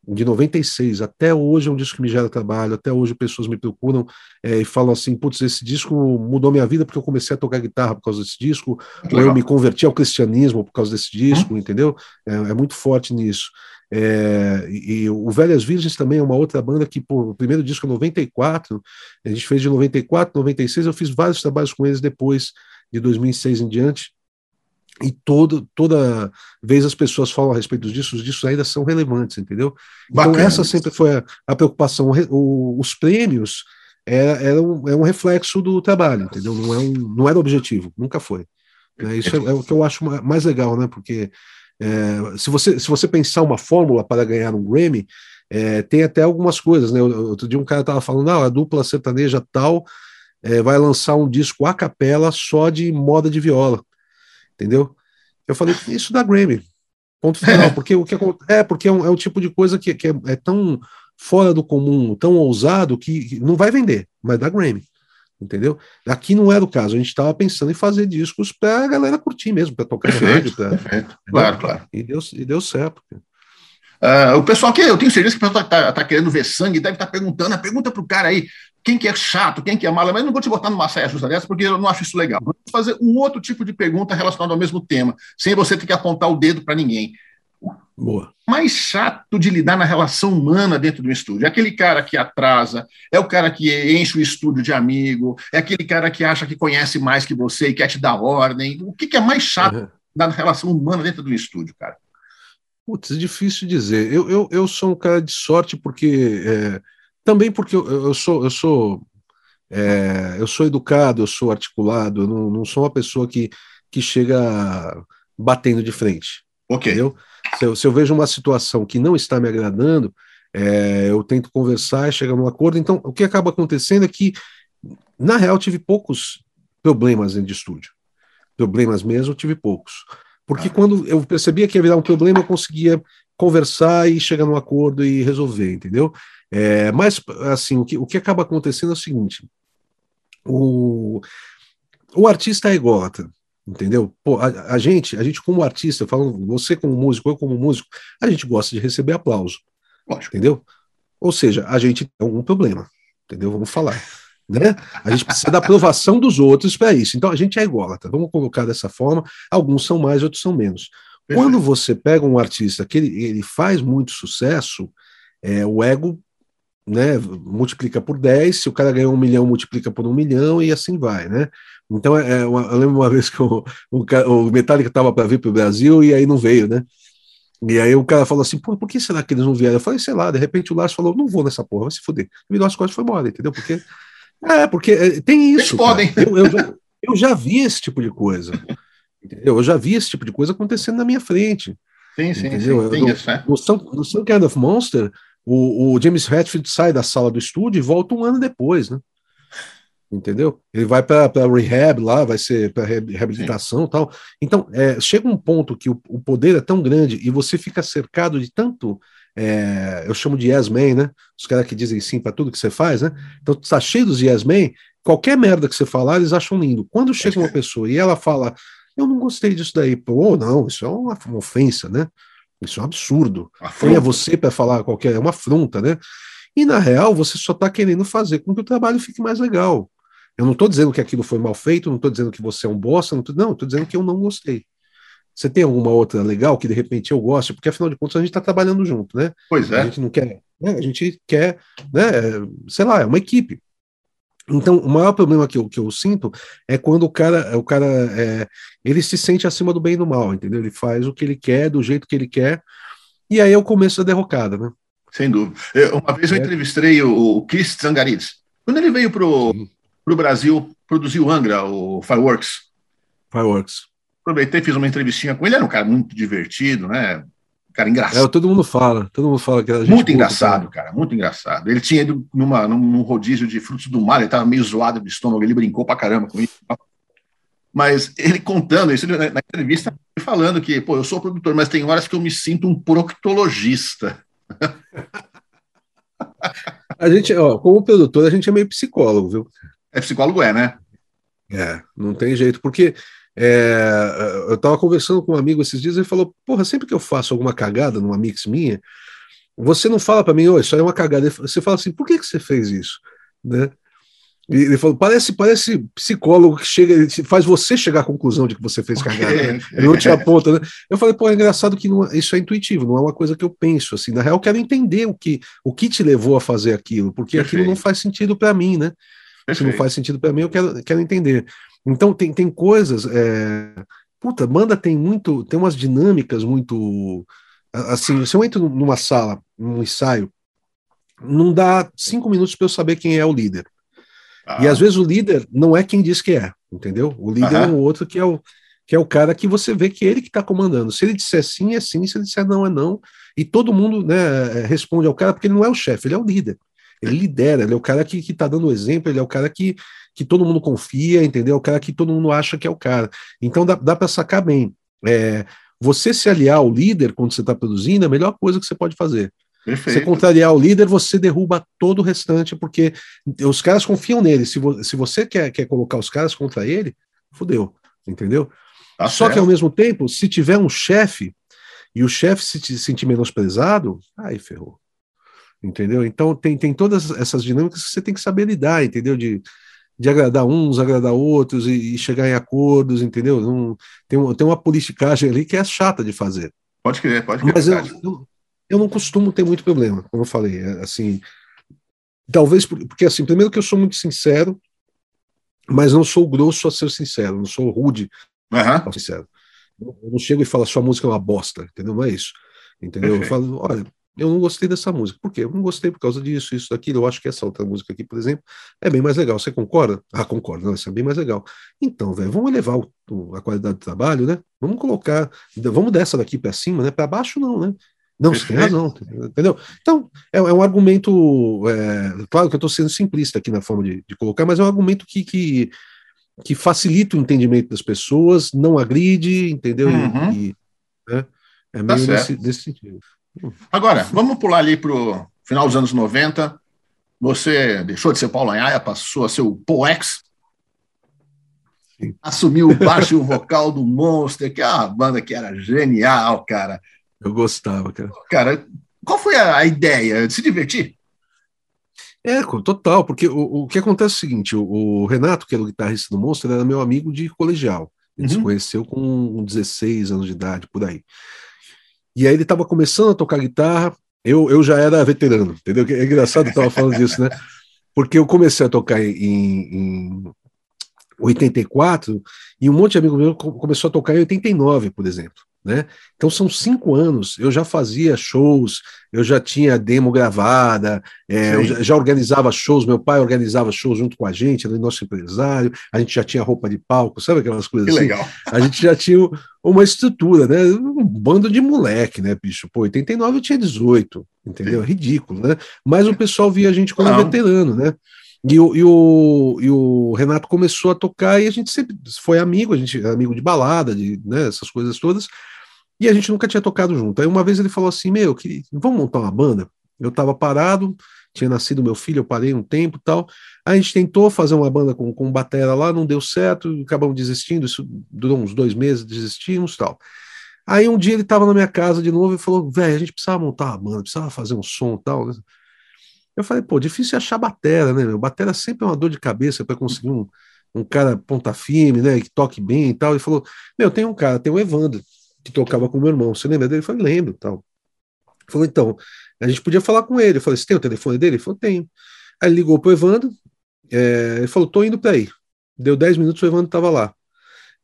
de 96, até hoje é um disco que me gera trabalho, até hoje pessoas me procuram é, e falam assim, putz, esse disco mudou minha vida porque eu comecei a tocar guitarra por causa desse disco, ou eu me converti ao cristianismo por causa desse disco, hum. entendeu? É, é, muito forte nisso. É, e, o Velhas Virgens também é uma outra banda que, pô, o primeiro disco é 94, a gente fez de 94, 96, eu fiz vários trabalhos com eles depois de 2006 em diante, e todo, toda vez as pessoas falam a respeito discos, os discos ainda são relevantes, entendeu? Então, Bacana. Então essa sempre foi a, a preocupação. O, os prêmios era, era, um, é um reflexo do trabalho, entendeu? Não, é um, não era o objetivo, nunca foi. Né? Isso é, é, o que eu acho mais legal, né? Porque é, se, você, se você pensar uma fórmula para ganhar um Grammy, é, tem até algumas coisas, né? Outro dia um cara estava falando, ah, a dupla sertaneja tal é, vai lançar um disco a capela só de moda de viola entendeu? Eu falei, isso dá Grammy. Ponto final. Porque o que é porque é um, é um tipo de coisa que, que é, é, tão fora do comum, tão ousado que não vai vender, mas dá Grammy. Entendeu? Aqui não era o caso, a gente estava pensando em fazer discos para a galera curtir mesmo, para tocar perfeito, rádio. Pra, perfeito. Claro, claro. E deu, e deu certo. Uh, o pessoal aqui, eu tenho certeza que o pessoal está tá querendo ver sangue, deve estar tá perguntando, pergunta para o cara aí, quem que é chato, quem que é mala, mas não vou te botar numa saia justa dessa, porque eu não acho isso legal. Vou fazer um outro tipo de pergunta relacionada ao mesmo tema, sem você ter que apontar o dedo para ninguém. Boa. mais chato de lidar na relação humana dentro do estúdio. É aquele cara que atrasa, é o cara que enche o estúdio de amigo, é aquele cara que acha que conhece mais que você e quer te dar ordem. O que, que é mais chato uhum. da relação humana dentro do estúdio, cara? Putz, é difícil dizer. Eu, eu, eu sou um cara de sorte porque é, também porque eu, eu sou eu sou é, eu sou educado, eu sou articulado, eu não, não sou uma pessoa que, que chega batendo de frente. Ok. Entendeu? Se eu, se eu vejo uma situação que não está me agradando, é, eu tento conversar e chegar num acordo. Então, o que acaba acontecendo é que, na real, tive poucos problemas dentro de estúdio. Problemas mesmo, tive poucos. Porque quando eu percebia que ia virar um problema, eu conseguia conversar e chegar num acordo e resolver, entendeu? É, mas, assim, o que, o que acaba acontecendo é o seguinte: o, o artista é ególatra. Entendeu? Pô, a, a, gente, a gente como artista, falando, você como músico, eu como músico, a gente gosta de receber aplauso. Lógico. Entendeu? Ou seja, a gente tem algum problema. Entendeu? Vamos falar. Né? A gente precisa da aprovação dos outros para isso. Então a gente é ególatra, vamos colocar dessa forma. Alguns são mais, outros são menos. Perfeito. Quando você pega um artista que ele, ele faz muito sucesso, é, o ego né, multiplica por 10, se o cara ganhou um milhão, multiplica por um milhão e assim vai, né? Então, é, é uma, eu lembro uma vez que o, o, o Metallica estava para vir para o Brasil e aí não veio, né? E aí o cara falou assim, por que será que eles não vieram? Eu falei, sei lá, de repente o Lars falou, não vou nessa porra, vai se fuder. Virou as costas e foi embora, entendeu? Porque, é, porque é, tem isso. Eles podem. Eu, eu, já, eu já vi esse tipo de coisa, entendeu? Eu já vi esse tipo de coisa acontecendo na minha frente. Sim, sim, entendeu? sim, tem no, isso, né? No, no Some Kind of Monster, o, o James Hetfield sai da sala do estúdio e volta um ano depois, né? Entendeu? Ele vai para rehab lá, vai ser para reabilitação e tal. Então, é, chega um ponto que o, o, poder é tão grande e você fica cercado de tanto. É, eu chamo de yes man, né? Os caras que dizem sim para tudo que você faz, né? Então, tá cheio dos yes man, qualquer merda que você falar, eles acham lindo. Quando chega uma pessoa e ela fala, eu não gostei disso daí, pô, não, isso é uma, uma ofensa, né? Isso é um absurdo. Quem é você para falar qualquer. É uma afronta, né? E na real, você só está querendo fazer com que o trabalho fique mais legal. Eu não estou dizendo que aquilo foi mal feito, não estou dizendo que você é um bosta, não estou dizendo que eu não gostei. Você tem alguma outra legal que de repente eu gosto? Porque afinal de contas a gente está trabalhando junto, né? Pois é. A gente não quer, né? a gente quer, né? Sei lá, é uma equipe. Então, o maior problema que eu, que eu sinto é quando o cara, o cara é, ele se sente acima do bem e do mal, entendeu? Ele faz o que ele quer, do jeito que ele quer, e aí é o começo da derrocada, né? Sem dúvida. Eu, uma vez eu é. entrevistei o, o Chris Zangaritz. Quando ele veio para o Brasil, produziu o Angra, o Fireworks. Fireworks. Aproveitei, fiz uma entrevistinha com ele, era um cara muito divertido, né? cara engraçado. É, todo mundo fala, todo mundo fala que a gente Muito engraçado, cara. cara, muito engraçado. Ele tinha ido numa, num rodízio de frutos do mar, ele estava meio zoado do estômago, ele brincou pra caramba com isso. Mas ele contando isso na, na entrevista, falando que, pô, eu sou produtor, mas tem horas que eu me sinto um proctologista. a gente, ó, como produtor, a gente é meio psicólogo, viu? É psicólogo, é, né? É, não tem jeito, porque é, eu estava conversando com um amigo esses dias e ele falou: Porra, sempre que eu faço alguma cagada numa mix minha, você não fala para mim, oh, isso aí é uma cagada. Você fala assim: por que, que você fez isso? Né? E ele falou: parece, parece psicólogo que chega, faz você chegar à conclusão de que você fez cagada. Né? Ele não te aponta, né? Eu falei: pô, é engraçado que não, isso é intuitivo, não é uma coisa que eu penso. Assim, na real, eu quero entender o que, o que te levou a fazer aquilo, porque Perfeito. aquilo não faz sentido para mim, né? Se não faz sentido para mim, eu quero, quero entender. Então tem, tem coisas. É... Puta, banda tem muito. Tem umas dinâmicas muito. Assim, se eu entro numa sala, num ensaio, não dá cinco minutos para eu saber quem é o líder. Ah. E às vezes o líder não é quem diz que é, entendeu? O líder é o outro que é o, que é o cara que você vê que é ele que está comandando. Se ele disser sim, é sim, se ele disser não, é não. E todo mundo né, responde ao cara, porque ele não é o chefe, ele é o líder. Ele lidera, ele é o cara que está dando o exemplo, ele é o cara que que todo mundo confia, entendeu? O cara que todo mundo acha que é o cara. Então dá, dá para sacar bem. É, você se aliar ao líder quando você está produzindo é a melhor coisa que você pode fazer. Perfeito. Você contrariar o líder, você derruba todo o restante, porque os caras confiam nele. Se, vo se você quer, quer colocar os caras contra ele, fudeu, entendeu? Tá Só certo. que ao mesmo tempo, se tiver um chefe e o chefe se sentir menosprezado, aí ferrou. Entendeu? Então tem, tem todas essas dinâmicas que você tem que saber lidar, entendeu? De, de agradar uns, agradar outros e, e chegar em acordos, entendeu? Não, tem, tem uma politicagem ali que é chata de fazer. Pode crer, pode crer. Mas eu, eu, eu, não costumo ter muito problema, como eu falei. É, assim, talvez porque, assim, primeiro que eu sou muito sincero, mas não sou grosso a ser sincero, não sou rude uhum. a ser sincero. Eu não chego e falo, sua música é uma bosta, entendeu? Não é isso. Entendeu? Eu falo, olha, eu não gostei dessa música. Por quê? Eu não gostei por causa disso, isso, daquilo. Eu acho que essa outra música aqui, por exemplo, é bem mais legal. Você concorda? Ah, concordo. Não, essa é bem mais legal. Então, velho, vamos elevar o, a qualidade do trabalho, né? Vamos colocar, vamos dessa daqui para cima, né? Para baixo, não, né? Não, você tem razão, entendeu? Então, é, é um argumento. É, claro que eu estou sendo simplista aqui na forma de, de, colocar, mas é um argumento que, que, que, facilita o entendimento das pessoas, não agride, entendeu? Uhum. E, né? É tá meio tá desse, desse sentido. Agora, vamos pular ali para o final dos anos 90. Você deixou de ser Paulo Anhaia, passou a ser o Poex. Assumiu o baixo e o vocal do Monster, que é uma banda que era genial, cara. Eu gostava, cara. Cara, qual foi a, ideia? De se divertir? É, total, porque o, o que acontece é o seguinte: o, o, Renato, que era o guitarrista do Monster, era meu amigo de colegial. Ele uhum. se conheceu com 16 anos de idade, por aí. E aí ele estava começando a tocar guitarra, eu, eu já era veterano, entendeu? É engraçado estar falando disso, né? Porque eu comecei a tocar em, em 84 e um monte de amigo meu começou a tocar em 89, por exemplo. Né? Então são cinco anos, eu já fazia shows, eu já tinha demo gravada, é, eu já, já, organizava shows, meu pai organizava shows junto com a gente, era nosso empresário, a gente já tinha roupa de palco, sabe aquelas coisas que assim? Legal. A gente já tinha uma estrutura, né? Um bando de moleque, né, bicho? Pô, 89 eu tinha 18, entendeu? Sim. Ridículo, né? Mas o pessoal via a gente como Não. veterano, né? E o, e, o, e o Renato começou a tocar e a gente sempre foi amigo, a gente era amigo de balada, de né, essas coisas todas. E a gente nunca tinha tocado junto. Aí uma vez ele falou assim: Meu, que, vamos montar uma banda? Eu estava parado, tinha nascido meu filho, eu parei um tempo tal. Aí a gente tentou fazer uma banda com, com batera lá, não deu certo, acabamos desistindo. Isso durou uns dois meses, desistimos tal. Aí um dia ele estava na minha casa de novo e falou: Velho, a gente precisava montar uma banda, precisava fazer um som tal. Eu falei: Pô, difícil achar batera, né? Meu? Batera sempre é uma dor de cabeça para conseguir um, um cara ponta firme, né? Que toque bem e tal. Ele falou: Meu, tem um cara, tem o Evandro que tocava com meu irmão. Você lembra dele? Eu falei, lembro, tal. Ele falou, então, a gente podia falar com ele. Eu falei, você tem o telefone dele? Ele falou, tenho. Aí ele ligou pro Evandro, é, ele falou, tô indo para aí. Deu 10 minutos, o Evandro estava lá.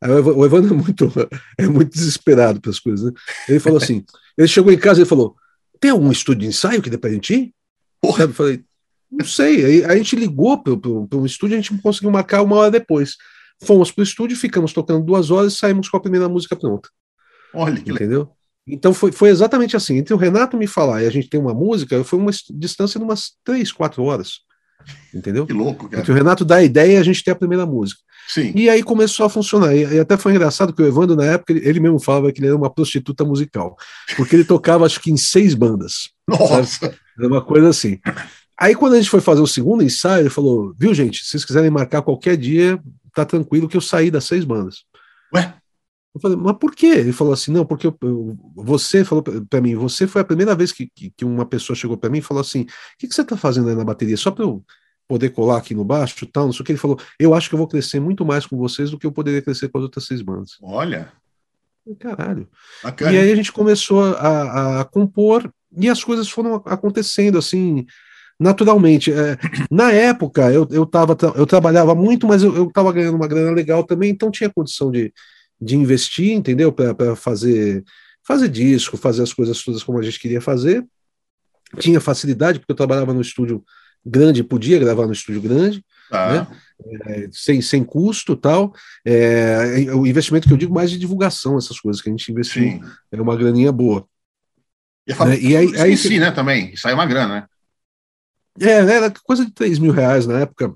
Aí o Evandro é muito, é muito desesperado pelas coisas, né? Ele falou assim, ele chegou em casa e falou, tem algum estúdio de ensaio que dê pra gente ir? Sabe? Eu falei, não sei. Aí a gente ligou para um estúdio, a gente conseguiu marcar uma hora depois. Fomos para o estúdio, ficamos tocando duas horas e saímos com a primeira música pronta. Olha que Entendeu? Legal. Então foi, foi exatamente assim. Entre o Renato me falar e a gente tem uma música, foi uma distância de umas três, quatro horas. Entendeu? Que louco, cara. Entre o Renato dá a ideia e a gente tem a primeira música. Sim. E aí começou a funcionar. E, até foi engraçado que o Evandro, na época, ele, ele, mesmo falava que ele era uma prostituta musical. Porque ele tocava, acho que em seis bandas. Nossa! Sabe? Era uma coisa assim. Aí quando a gente foi fazer o segundo ensaio, ele falou: viu, gente, se vocês quiserem marcar qualquer dia, tá tranquilo que eu saí das seis bandas. Ué? Eu falei, mas por quê? Ele falou assim, não, porque eu, eu, você falou para mim, você foi a primeira vez que, que, que uma pessoa chegou para mim e falou assim, o que, que você está fazendo aí na bateria? Só para eu poder colar aqui no baixo tal, não sei o que. Ele falou, eu acho que eu vou crescer muito mais com vocês do que eu poderia crescer com as outras seis bandas. Olha! Caralho. Bacana. E aí a gente começou a, a compor e as coisas foram acontecendo assim, naturalmente. É, na época, eu, eu, tava, eu trabalhava muito, mas eu estava ganhando uma grana legal também, então tinha condição de, de investir, entendeu? Para fazer, fazer disco, fazer as coisas todas como a gente queria fazer. Tinha facilidade, porque eu trabalhava no estúdio grande, podia gravar no estúdio grande, ah. né? É, sem, sem custo tal. É, o investimento que eu digo mais de divulgação, essas coisas que a gente investiu, Sim. é uma graninha boa. E, né? e aí, aí si, né, também, sai uma grana, né? É, era coisa de 3 mil reais na época,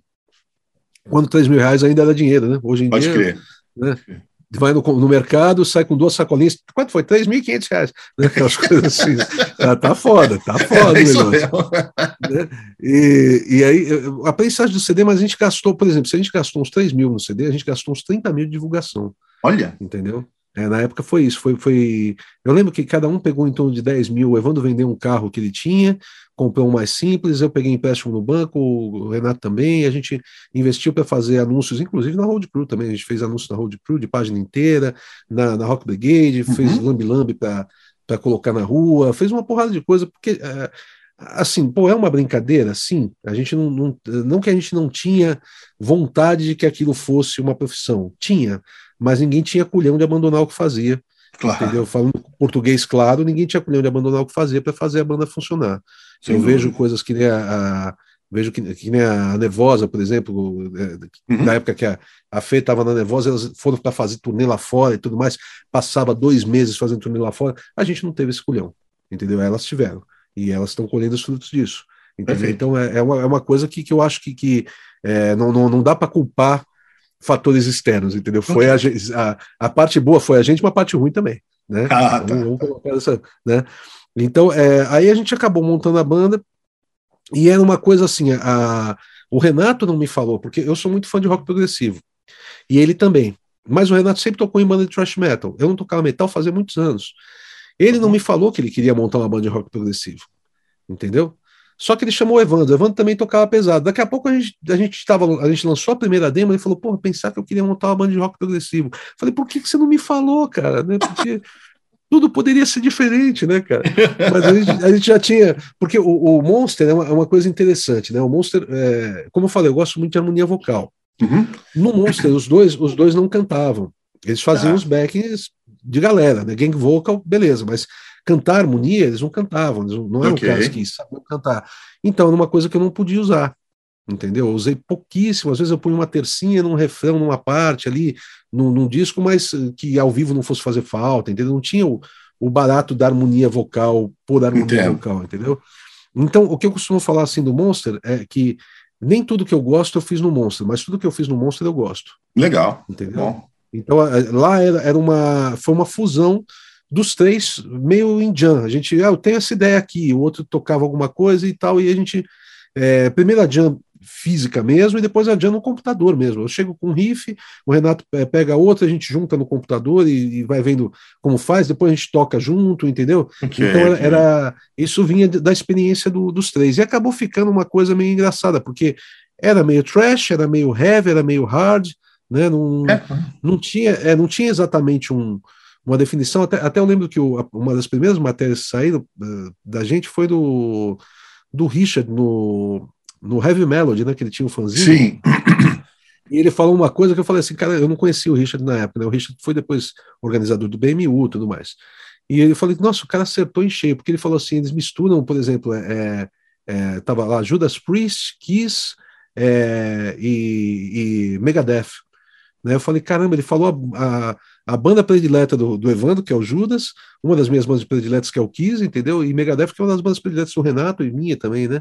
quando 3 mil reais ainda era dinheiro, né? Hoje em Pode dia. Crer. Né? Vai no, no, mercado, sai com duas sacolinhas. Quanto foi? 3.500 reais. Né? Aquelas coisas assim. tá, tá foda, tá foda. É né? e, e aí, a prensagem do CD, mas a gente gastou, por exemplo, se a gente gastou uns 3 mil no CD, a gente gastou uns 30 mil de divulgação. Olha! Entendeu? É, na época foi isso. Foi, foi, eu lembro que cada um pegou em torno de 10 mil. O Evandro vendeu um carro que ele tinha, comprou um mais simples. Eu peguei empréstimo no banco, o Renato também. a gente investiu para fazer anúncios, inclusive na Road Crew também. A gente fez anúncios na Road Crew de página inteira, na, na Rock Brigade, uhum. fez lambi-lambi para para colocar na rua, fez uma porrada de coisa, porque é, assim, pô, é uma brincadeira, sim. A gente não, não, não que a gente não tinha vontade de que aquilo fosse uma profissão, tinha, mas ninguém tinha culhão de abandonar o que fazia. Claro. Entendeu? Falando português claro, ninguém tinha culhão de abandonar o que fazia para fazer a banda funcionar. Sem Eu dúvida. vejo coisas que nem a, a vejo que, que, nem a Nevosa, por exemplo, é, uhum. na época que a, a Fê estava na Nevosa, elas foram para fazer turnê lá fora e tudo mais, passava dois meses fazendo turnê lá fora, a gente não teve esse culhão, entendeu? Elas tiveram e elas estão colhendo os frutos disso. Entendeu? Então é, é, uma, é uma coisa que, que eu acho que, que é, não, não, não dá para culpar fatores externos, entendeu? Foi a, a, a, parte boa foi a gente, mas a parte ruim também, né? Ah, tá. vamos, colocar essa, né? Então, é, aí a gente acabou montando a banda e era uma coisa assim, a, o Renato não me falou, porque eu sou muito fã de rock progressivo, e ele também, mas o Renato sempre tocou em banda de thrash metal, eu não tocava metal fazia muitos anos, ele não me falou que ele queria montar uma banda de rock progressivo, entendeu? Só que ele chamou o Evandro. O Evandro também tocava pesado. Daqui a pouco a gente, a gente, tava, a gente lançou a primeira demo e ele falou: Pô, pensar que eu queria montar uma banda de rock progressivo. Falei: Por que, que você não me falou, cara? Né? Porque tudo poderia ser diferente, né, cara? Mas a gente, a gente já tinha. Porque o, o Monster é uma, é uma, coisa interessante, né? O Monster, é, como eu falei, eu gosto muito de harmonia vocal. Uhum. No Monster, os dois, os dois não cantavam. Eles faziam ah. os backings de galera, né? Gang vocal, beleza, mas cantar harmonia, eles não cantavam, eles não eram okay. caras que sabiam cantar. Então, era uma coisa que eu não podia usar, entendeu? Eu usei pouquíssimo, às vezes eu punha uma tercinha num refrão, numa parte ali, num, num disco, mas que ao vivo não fosse fazer falta, entendeu? Não tinha o, o barato da harmonia vocal por harmonia Entendo. vocal, entendeu? Então, o que eu costumo falar assim do Monster é que nem tudo que eu gosto eu fiz no Monster, mas tudo que eu fiz no Monster eu gosto. Legal. Entendeu? Bom. Então, lá era, era uma, foi uma fusão dos três meio em jam. A gente, ah, eu tenho essa ideia aqui, o outro tocava alguma coisa e tal, e a gente. É, primeiro a jam física mesmo, e depois a jam no computador mesmo. Eu chego com um riff, o Renato é, pega outra, a gente junta no computador e, e, vai vendo como faz, depois a gente toca junto, entendeu? Okay, então era, era, isso vinha da experiência do, dos três. E acabou ficando uma coisa meio engraçada, porque era meio trash, era meio heavy, era meio hard, né? Não, é. não, tinha, é, não tinha exatamente um uma definição. Até, até eu lembro que o, uma das primeiras matérias que saíram uh, da gente foi do, do Richard no, no Heavy Melody, né? Que ele tinha um fãzinho. Sim. E ele falou uma coisa que eu falei assim, cara, eu não conhecia o Richard na época, né? O Richard foi depois organizador do BMU e tudo mais. E ele falou, nossa, o cara acertou em cheio, porque ele falou assim, eles misturam, por exemplo, é, é, tava lá Judas Priest, Kiss é, e, e Megadeth. Né? Eu falei, caramba, ele falou a, a, a banda predileta do, do, Evandro, que é o Judas, uma das minhas bandas prediletas, que é o Kiss, entendeu? E Megadeth, que é uma das bandas prediletas do Renato e minha também, né?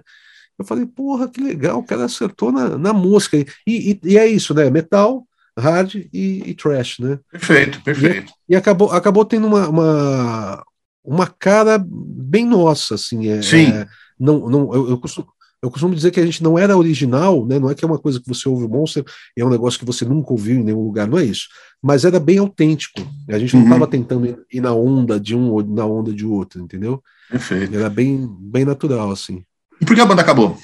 Eu falei, porra, que legal, o cara acertou na, na mosca. E, e, e é isso, né? Metal, hard e, e trash, né? Perfeito, perfeito. E, e, acabou, acabou tendo uma, uma, uma cara bem nossa, assim. É, Sim. É, não, não, eu, eu, costumo, eu costumo dizer que a gente não era original, né? não é que é uma coisa que você ouve o Monster e é um negócio que você nunca ouviu em nenhum lugar, não é isso. Mas era bem autêntico. A gente não estava uhum. tentando ir na onda de um ou na onda de outro, entendeu? Perfeito. Era bem, bem natural, assim. E por que a banda acabou?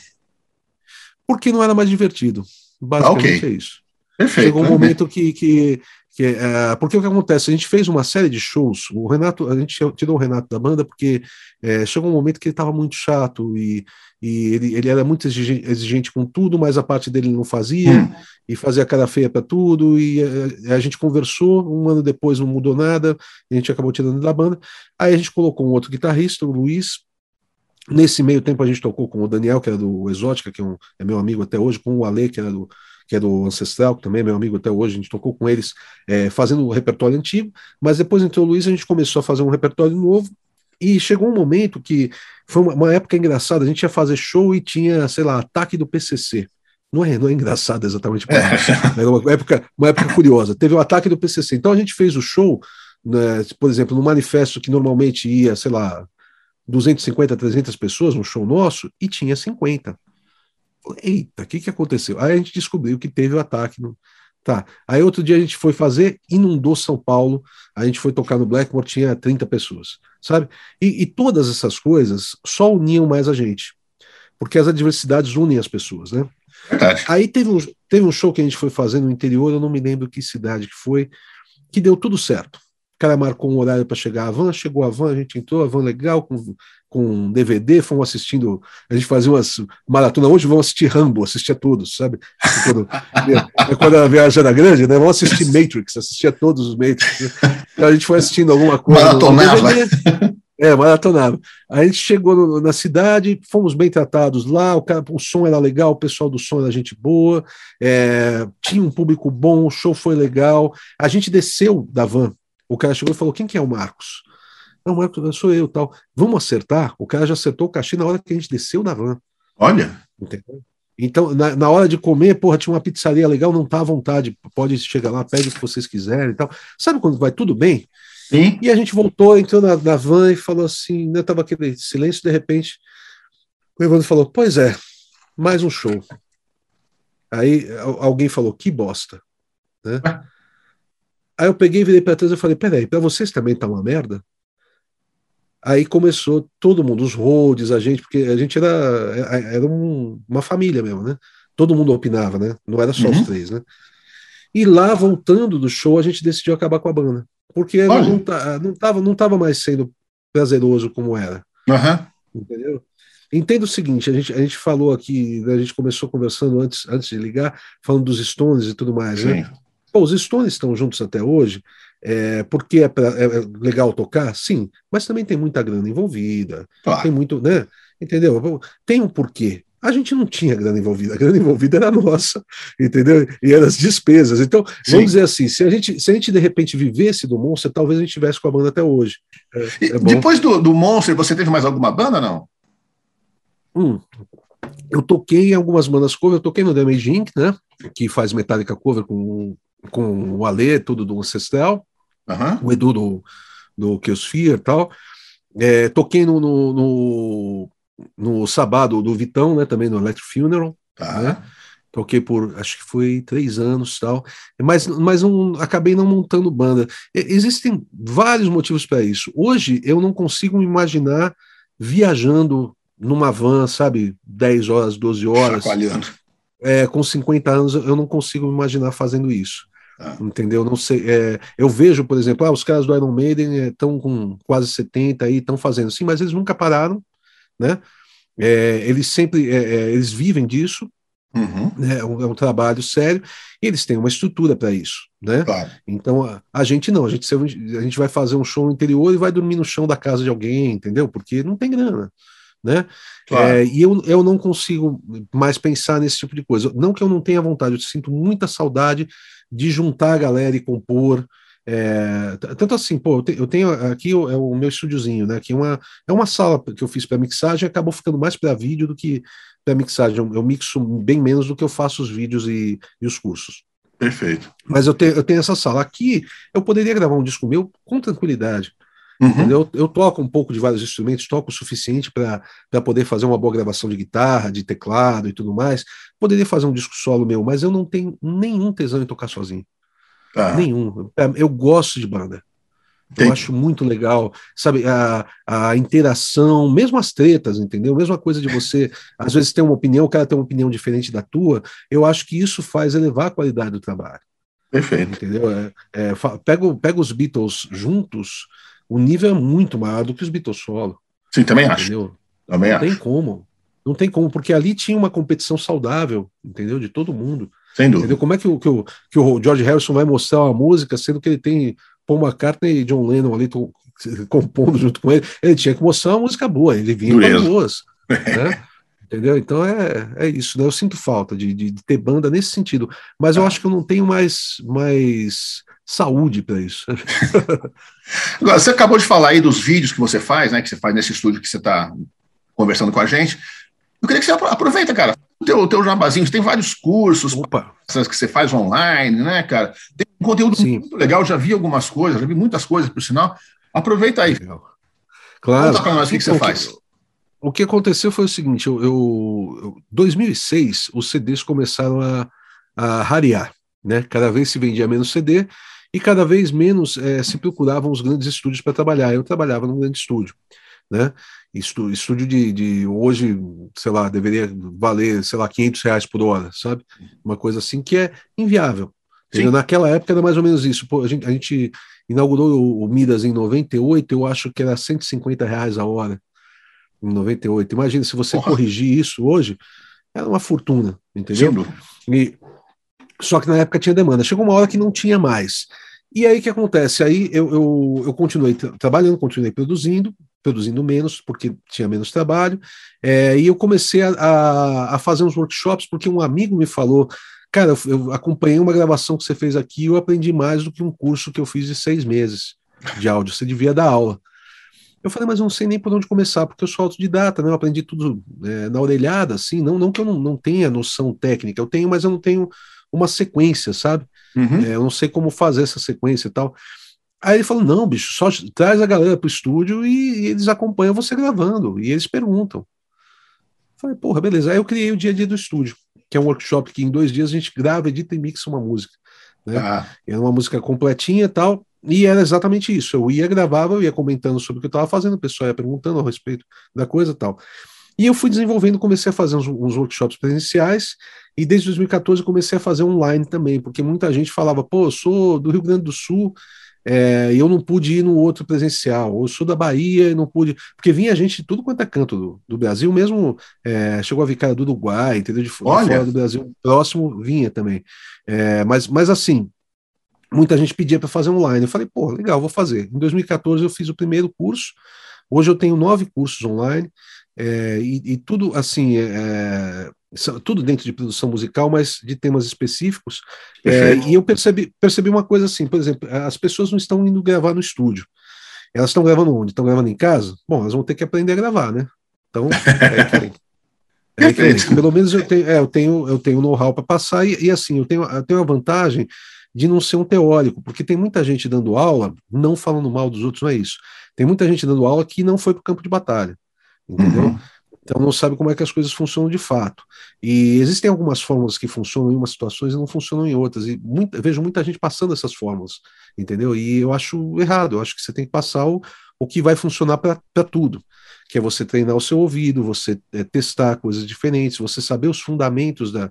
Porque não era mais divertido. Basicamente ah, okay. é isso. Perfeito. Chegou um momento que, que, que é, porque o que acontece? A gente fez uma série de shows. O Renato, a gente tirou o Renato da banda porque é, chegou um momento que ele estava muito chato e, e ele, ele era muito exigente, exigente, com tudo, mas a parte dele não fazia hum. e fazia cara feia para tudo. E a, é, a, gente conversou. Um ano depois não mudou nada. a gente acabou tirando da banda. Aí a gente colocou um outro guitarrista, o Luiz. Nesse meio tempo a gente tocou com o Daniel, que era do Exótica, que é, um, é meu amigo até hoje, com o Ale, que era do que é do Ancestral, que também é meu amigo até hoje, a gente tocou com eles é, fazendo o repertório antigo, mas depois entrou o Luiz, a gente começou a fazer um repertório novo, e chegou um momento que foi uma, uma época engraçada, a gente ia fazer show e tinha, sei lá, ataque do PCC. Não é, não é engraçado exatamente, é. era uma época, uma época curiosa. Teve o ataque do PCC. Então a gente fez o show, né, por exemplo, no manifesto que normalmente ia, sei lá, 250, 300 pessoas no show nosso, e tinha 50. Eita, o que, que aconteceu? Aí a gente descobriu que teve o ataque. No... Tá. Aí outro dia a gente foi fazer, inundou São Paulo, a gente foi tocar no Blackmore, tinha 30 pessoas, sabe? E, e todas essas coisas só uniam mais a gente, porque as adversidades unem as pessoas, né? Verdade. Aí teve um, teve um show que a gente foi fazer no interior, eu não me lembro que cidade que foi, que deu tudo certo. cara marcou um horário para chegar a van, chegou a van, a gente entrou, a van legal, com, com DVD, fomos assistindo, a gente fazia umas maratona, hoje vamos assistir Rambo, assistia todos, sabe? Quando, é, quando a viagem era grande, né? Vamos assistir Matrix, assistia todos os Matrix. Né? Então a gente foi assistindo alguma coisa. Maratonava. É, maratonava. Aí a gente chegou no, na cidade, fomos bem tratados lá, o, cara, o som era legal, o pessoal do som era gente boa, é, tinha um público bom, o show foi legal. A gente desceu da van, o cara chegou e falou: quem que é o Marcos? Não, Marcos, sou eu tal. Vamos acertar? O cara já acertou o cachê na hora que a gente desceu da van. Olha. Entendeu? Então, na, na, hora de comer, porra, tinha uma pizzaria legal, não tá à vontade, pode chegar lá, pede o que vocês quiserem e tal. Sabe quando vai tudo bem? Sim. E a gente voltou, entrou na, na van e falou assim, né, tava aquele silêncio, de repente, o Evandro falou, pois é, mais um show. Aí alguém falou, que bosta. Né? Aí eu peguei, virei para trás e falei, peraí, para vocês também tá uma merda? Aí começou todo mundo, os roads, a gente, porque a gente era, era um, uma família mesmo, né? Todo mundo opinava, né? Não era só uhum. os três, né? E lá, voltando do show, a gente decidiu acabar com a banda. Porque não, não, não, tava, não tava mais sendo prazeroso como era. Uhum. Entendeu? Entenda o seguinte, a gente, a gente falou aqui, né, a gente começou conversando antes, antes de ligar, falando dos Stones e tudo mais, né? Sim. né? Pô, os Stones estão juntos até hoje, é, porque é, pra, é, legal tocar? Sim, mas também tem muita grana envolvida, claro. tem muito, né? Entendeu? Tem um porquê. A gente não tinha grana envolvida, a grana envolvida era nossa, entendeu? E eram as despesas. Então, Sim. vamos dizer assim, se a, gente, se a gente de repente vivesse do Monster, talvez a gente tivesse com a banda até hoje. É, é depois do, do Monster, você teve mais alguma banda, não? Hum, eu toquei em algumas bandas cover, eu toquei no Damage Inc., né? Que faz Metallica cover com, com o Alê, tudo do Ancestral uhum. o Edu do, do Kiosphere e tal. É, toquei no, no, no, no Sabado do Vitão, né, também no Electric Funeral. Tá. Né? Toquei por, acho que foi três anos tal, mas, mas não, acabei não montando banda. existem vários motivos para isso. Hoje eu não consigo me imaginar viajando numa van, sabe, 10 horas, 12 horas. Chacoalhando. É, com 50 anos eu não consigo me imaginar fazendo isso. Ah. Entendeu? Não sei. É, eu vejo, por exemplo, ah, os caras do Iron Maiden estão é, com quase 70 aí, estão fazendo. Sim, mas eles nunca pararam, né? É, eles sempre é, é eles vivem disso, uhum. né? é, um, é um trabalho sério, e eles têm uma estrutura para isso, né? Claro. Então a, a, gente não, a gente, a gente vai fazer um show no interior e vai dormir no chão da casa de alguém, entendeu? Porque não tem grana. Né? Claro. É, e eu, eu não consigo mais pensar nesse tipo de coisa. Não que eu não tenha vontade, eu sinto muita saudade de juntar a galera e compor. É, tanto assim, pô, eu tenho aqui é o meu estúdiozinho, né? Que é uma, é uma sala que eu fiz para mixagem, acabou ficando mais para vídeo do que para mixagem. Eu, eu, mixo bem menos do que eu faço os vídeos e, e os cursos. Perfeito. Mas eu tenho, eu tenho essa sala. Aqui eu poderia gravar um disco meu com tranquilidade. Uhum. Eu, eu, toco um pouco de vários instrumentos, toco o suficiente para poder fazer uma boa gravação de guitarra, de teclado e tudo mais. Poderia fazer um disco solo meu, mas eu não tenho nenhum tesão em tocar sozinho. Ah. Nenhum. É, eu gosto de banda. Eu acho muito legal, sabe, a, a interação, mesmo as tretas, entendeu? Mesma coisa de você, às vezes, ter uma opinião, o cara tem uma opinião diferente da tua, eu acho que isso faz elevar a qualidade do trabalho. Perfeito. Entendeu? É, é, pega, pega os Beatles juntos, o nível é muito maior do que os Beatles solo. Sim, também entendeu? acho. Também não acho. tem como. Não tem como, porque ali tinha uma competição saudável, entendeu? De todo mundo. Sem dúvida. Entendeu? Como é que o, que o, que o George Harrison vai mostrar uma música, sendo que ele tem Paul McCartney e John Lennon ali compondo junto com ele? Ele tinha que mostrar uma música boa, ele vinha com boas. Né? Entendeu? Então é, é isso, né? Eu sinto falta de, de, de ter banda nesse sentido. Mas eu ah. acho que eu não tenho mais, mais saúde para isso. Agora, você acabou de falar aí dos vídeos que você faz, né? Que você faz nesse estúdio que você está conversando com a gente. Eu queria que você aproveita, cara, o teu, teu jabazinho, tem vários cursos Opa. que você faz online, né, cara? Tem um conteúdo Sim. muito legal, já vi algumas coisas, já vi muitas coisas, por sinal. Aproveita aí. Legal. Claro. Conta para nós o que, que, você faz. O que aconteceu foi o seguinte, eu, eu 2006, os CDs começaram a, a rarear, né? Cada vez se vendia menos CD e cada vez menos é, se procuravam os grandes estúdios para trabalhar. Eu trabalhava num grande estúdio, né? Estúdio de, de, hoje, sei lá, deveria valer, sei lá, 500 reais por hora, sabe? Uma coisa assim que é inviável. Naquela época era mais ou menos isso. Pô, a, gente, a gente inaugurou o, o Midas em 98, eu acho que era 150 reais a hora. Em 98. Imagina se você Porra. corrigir isso hoje, era uma fortuna, entendeu? E, só que na época tinha demanda. Chegou uma hora que não tinha mais. E aí o que acontece? Aí eu, eu, eu continuei tra trabalhando, continuei produzindo, produzindo menos, porque tinha menos trabalho, é, e eu comecei a, a, a, fazer uns workshops, porque um amigo me falou, cara, eu, eu acompanhei uma gravação que você fez aqui, eu aprendi mais do que um curso que eu fiz de seis meses de áudio, você devia dar aula. Eu falei, mas eu não sei nem por onde começar, porque eu sou autodidata, né? Eu aprendi tudo é, na orelhada, assim, não, não que eu não, não tenha noção técnica, eu tenho, mas eu não tenho uma sequência, sabe? Uhum. É, eu não sei como fazer essa sequência e tal. Aí ele falou: não, bicho, só traz a galera pro estúdio e, e eles acompanham você gravando, e eles perguntam. Eu falei, porra, beleza. Aí eu criei o dia a dia do estúdio, que é um workshop que em dois dias a gente grava, edita e mixa uma música. Né? Ah. Era uma música completinha e tal. E era exatamente isso. Eu ia, gravava, eu ia comentando sobre o que eu estava fazendo, o pessoal ia perguntando a respeito da coisa e tal. E eu fui desenvolvendo, comecei a fazer uns, uns, workshops presenciais, e desde 2014 comecei a fazer online também, porque muita gente falava, pô, eu sou do Rio Grande do Sul, é, e eu não pude ir no outro presencial, ou sou da Bahia e não pude, porque vinha gente de tudo quanto é canto do, do Brasil, mesmo é, chegou a vir cara do Uruguai, entendeu? De, de fora do Brasil, próximo vinha também. É, mas, mas assim, muita gente pedia para fazer online. Eu falei, pô, legal, vou fazer. Em 2014 eu fiz o primeiro curso, hoje eu tenho nove cursos online. É, e, e, tudo assim, é, tudo dentro de produção musical, mas de temas específicos. É, e eu percebi, percebi uma coisa assim, por exemplo, as pessoas não estão indo gravar no estúdio. Elas estão gravando onde? Estão gravando em casa? Bom, elas vão ter que aprender a gravar, né? Então, é que, é que, pelo menos eu tenho, é, eu tenho, eu tenho know-how para passar, e, e, assim, eu tenho, eu tenho a vantagem de não ser um teórico, porque tem muita gente dando aula, não falando mal dos outros, não é isso. Tem muita gente dando aula que não foi para o campo de batalha entendeu? Uhum. Então não sabe como é que as coisas funcionam de fato. E existem algumas fórmulas que funcionam em umas situações e não funcionam em outras. E muita, vejo muita gente passando essas fórmulas, entendeu? E eu acho errado. Eu acho que você tem que passar o, o que vai funcionar para tudo. Que é você treinar o seu ouvido, você é, testar coisas diferentes, você saber os fundamentos da,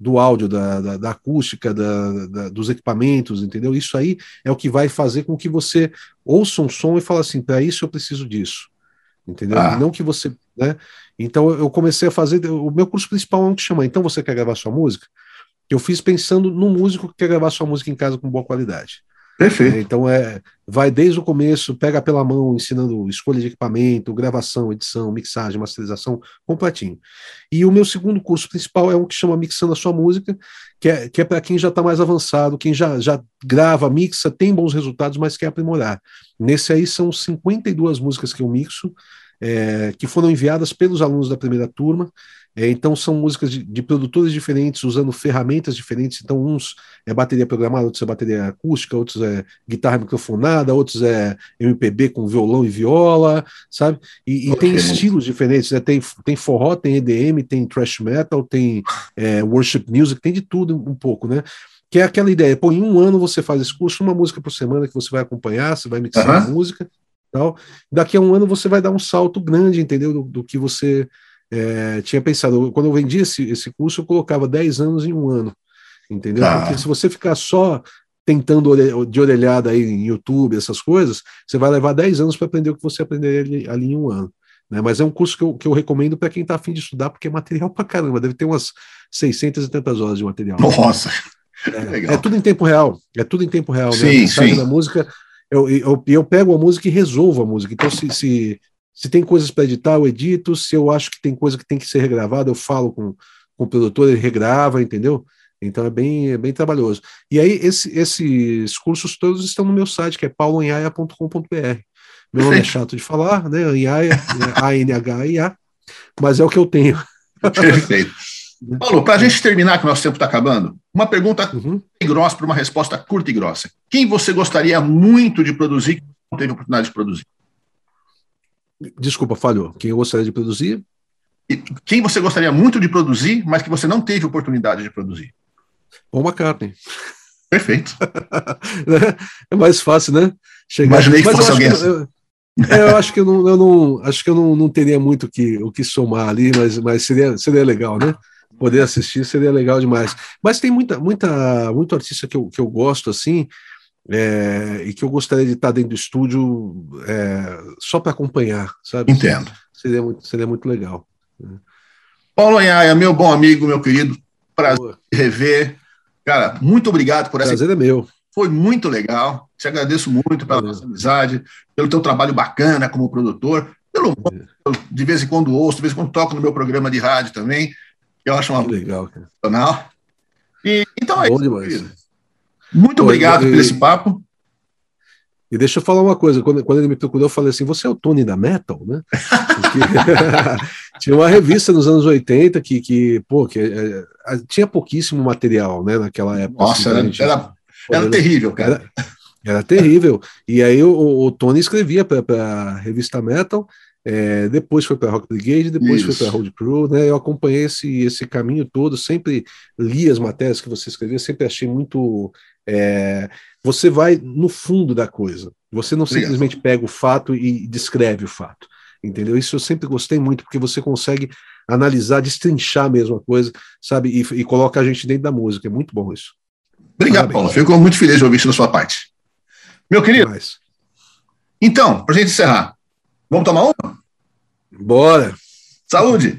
do áudio, da, da, da acústica, da, da, dos equipamentos, entendeu? Isso aí é o que vai fazer com que você ouça um som e fale assim: para isso eu preciso disso entendeu? Ah. Não que você, né? Então eu comecei a fazer o meu curso principal é um que chama Então você quer gravar sua música? Eu fiz pensando no músico que quer gravar sua música em casa com boa qualidade. Perfeito. É, então é, vai desde o começo, pega pela mão, ensinando escolha de equipamento, gravação, edição, mixagem, masterização, completinho. E o meu segundo curso principal é um que chama Mixando a Sua Música, que é, que é para quem já está mais avançado, quem já, já grava, mixa, tem bons resultados, mas quer aprimorar. Nesse aí são 52 músicas que eu mixo, é, que foram enviadas pelos alunos da primeira turma. É, então são músicas de, de, produtores diferentes, usando ferramentas diferentes. Então, uns é bateria programada, outros é bateria acústica, outros é guitarra microfonada, outros é MPB com violão e viola, sabe? E, e tem estilos diferentes, né? Tem, tem forró, tem EDM, tem thrash metal, tem é, worship music, tem de tudo um pouco, né? Que é aquela ideia, pô, em um ano você faz esse curso, uma música por semana que você vai acompanhar, você vai mixar uhum. a música, tal. Daqui a um ano você vai dar um salto grande, entendeu? Do, do que você é, tinha pensado. Quando eu vendi esse, esse curso, eu colocava 10 anos em um ano, entendeu? Tá. Porque se você ficar só tentando de orelhada aí em YouTube, essas coisas, você vai levar 10 anos para aprender o que você aprender ali, em um ano. Né? Mas é um curso que eu, que eu recomendo para quem está afim de estudar, porque é material para caramba, deve ter umas 670 horas de material. Nossa! É, é, tudo em tempo real, é tudo em tempo real. Né? Sim, né? sim. da música eu, eu, eu pego a música e resolvo a música. Então, se, se, se tem coisas para editar, eu edito. Se eu acho que tem coisa que tem que ser regravada, eu falo com, com o produtor, ele regrava, entendeu? Então é bem, é bem trabalhoso. E aí, esse, esses cursos todos estão no meu site, que é pauloenhaia.com.br. Meu nome é chato de falar, né? Anhaia, A-N-H-I-A, mas é o que eu tenho. Perfeito. Paulo, para a gente terminar, que o nosso tempo está acabando, uma pergunta uhum. grossa para uma resposta curta e grossa. Quem você gostaria muito de produzir que não teve oportunidade de produzir? Desculpa, falhou. Quem eu gostaria de produzir? E quem você gostaria muito de produzir, mas que você não teve oportunidade de produzir? Paul McCartney. Perfeito. é mais fácil, né? Chegar... Imaginei que mas fosse alguém assim. Eu, é, eu acho que eu não, eu não acho que eu não, não teria muito que, o que somar ali, mas, mas seria, seria legal, né? poder assistir seria legal demais. Mas tem muita, muita, muito artista que eu, que eu gosto assim, é, e que eu gostaria de estar dentro do estúdio é, só para acompanhar, sabe? Entendo. Seria muito, seria muito legal. Né? Paulo Anhaia, meu bom amigo, meu querido, prazer Boa. rever. Cara, muito obrigado por essa. Prazer é meu. Foi muito legal. Te agradeço muito pela nossa amizade, pelo teu trabalho bacana como produtor, pelo de vez em quando ouço, de vez em quando toco no meu programa de rádio também. Eu acho uma legal, cara. E então é Bom isso. Demais. Muito obrigado por esse papo. E deixa eu falar uma coisa, quando, quando ele me procurou, eu falei assim, você é o Tony da Metal, né? Porque tinha uma revista nos anos 80 que, que pô, que é, é tinha pouquíssimo material, né, naquela época. Nossa, assim, era, gente, era, era, terrível, cara. Era, era, terrível. E aí o, o Tony escrevia para a revista Metal, é, depois foi para Rock Brigade, depois Isso. foi para Road Crew, né? Eu acompanhei esse, esse caminho todo, sempre li as matérias que você escrevia, sempre achei muito. É, você vai no fundo da coisa. Você não Obrigado. simplesmente pega o fato e descreve o fato. Entendeu? Isso eu sempre gostei muito, porque você consegue analisar, destrinchar mesmo a coisa, sabe? E, e coloca a gente dentro da música. É muito bom isso. Obrigado, Parabéns. Paulo. Fico muito feliz de ouvir isso da sua parte. Meu querido. Mas... Então, para gente encerrar, Vamos tomar uma? Bora. Saúde!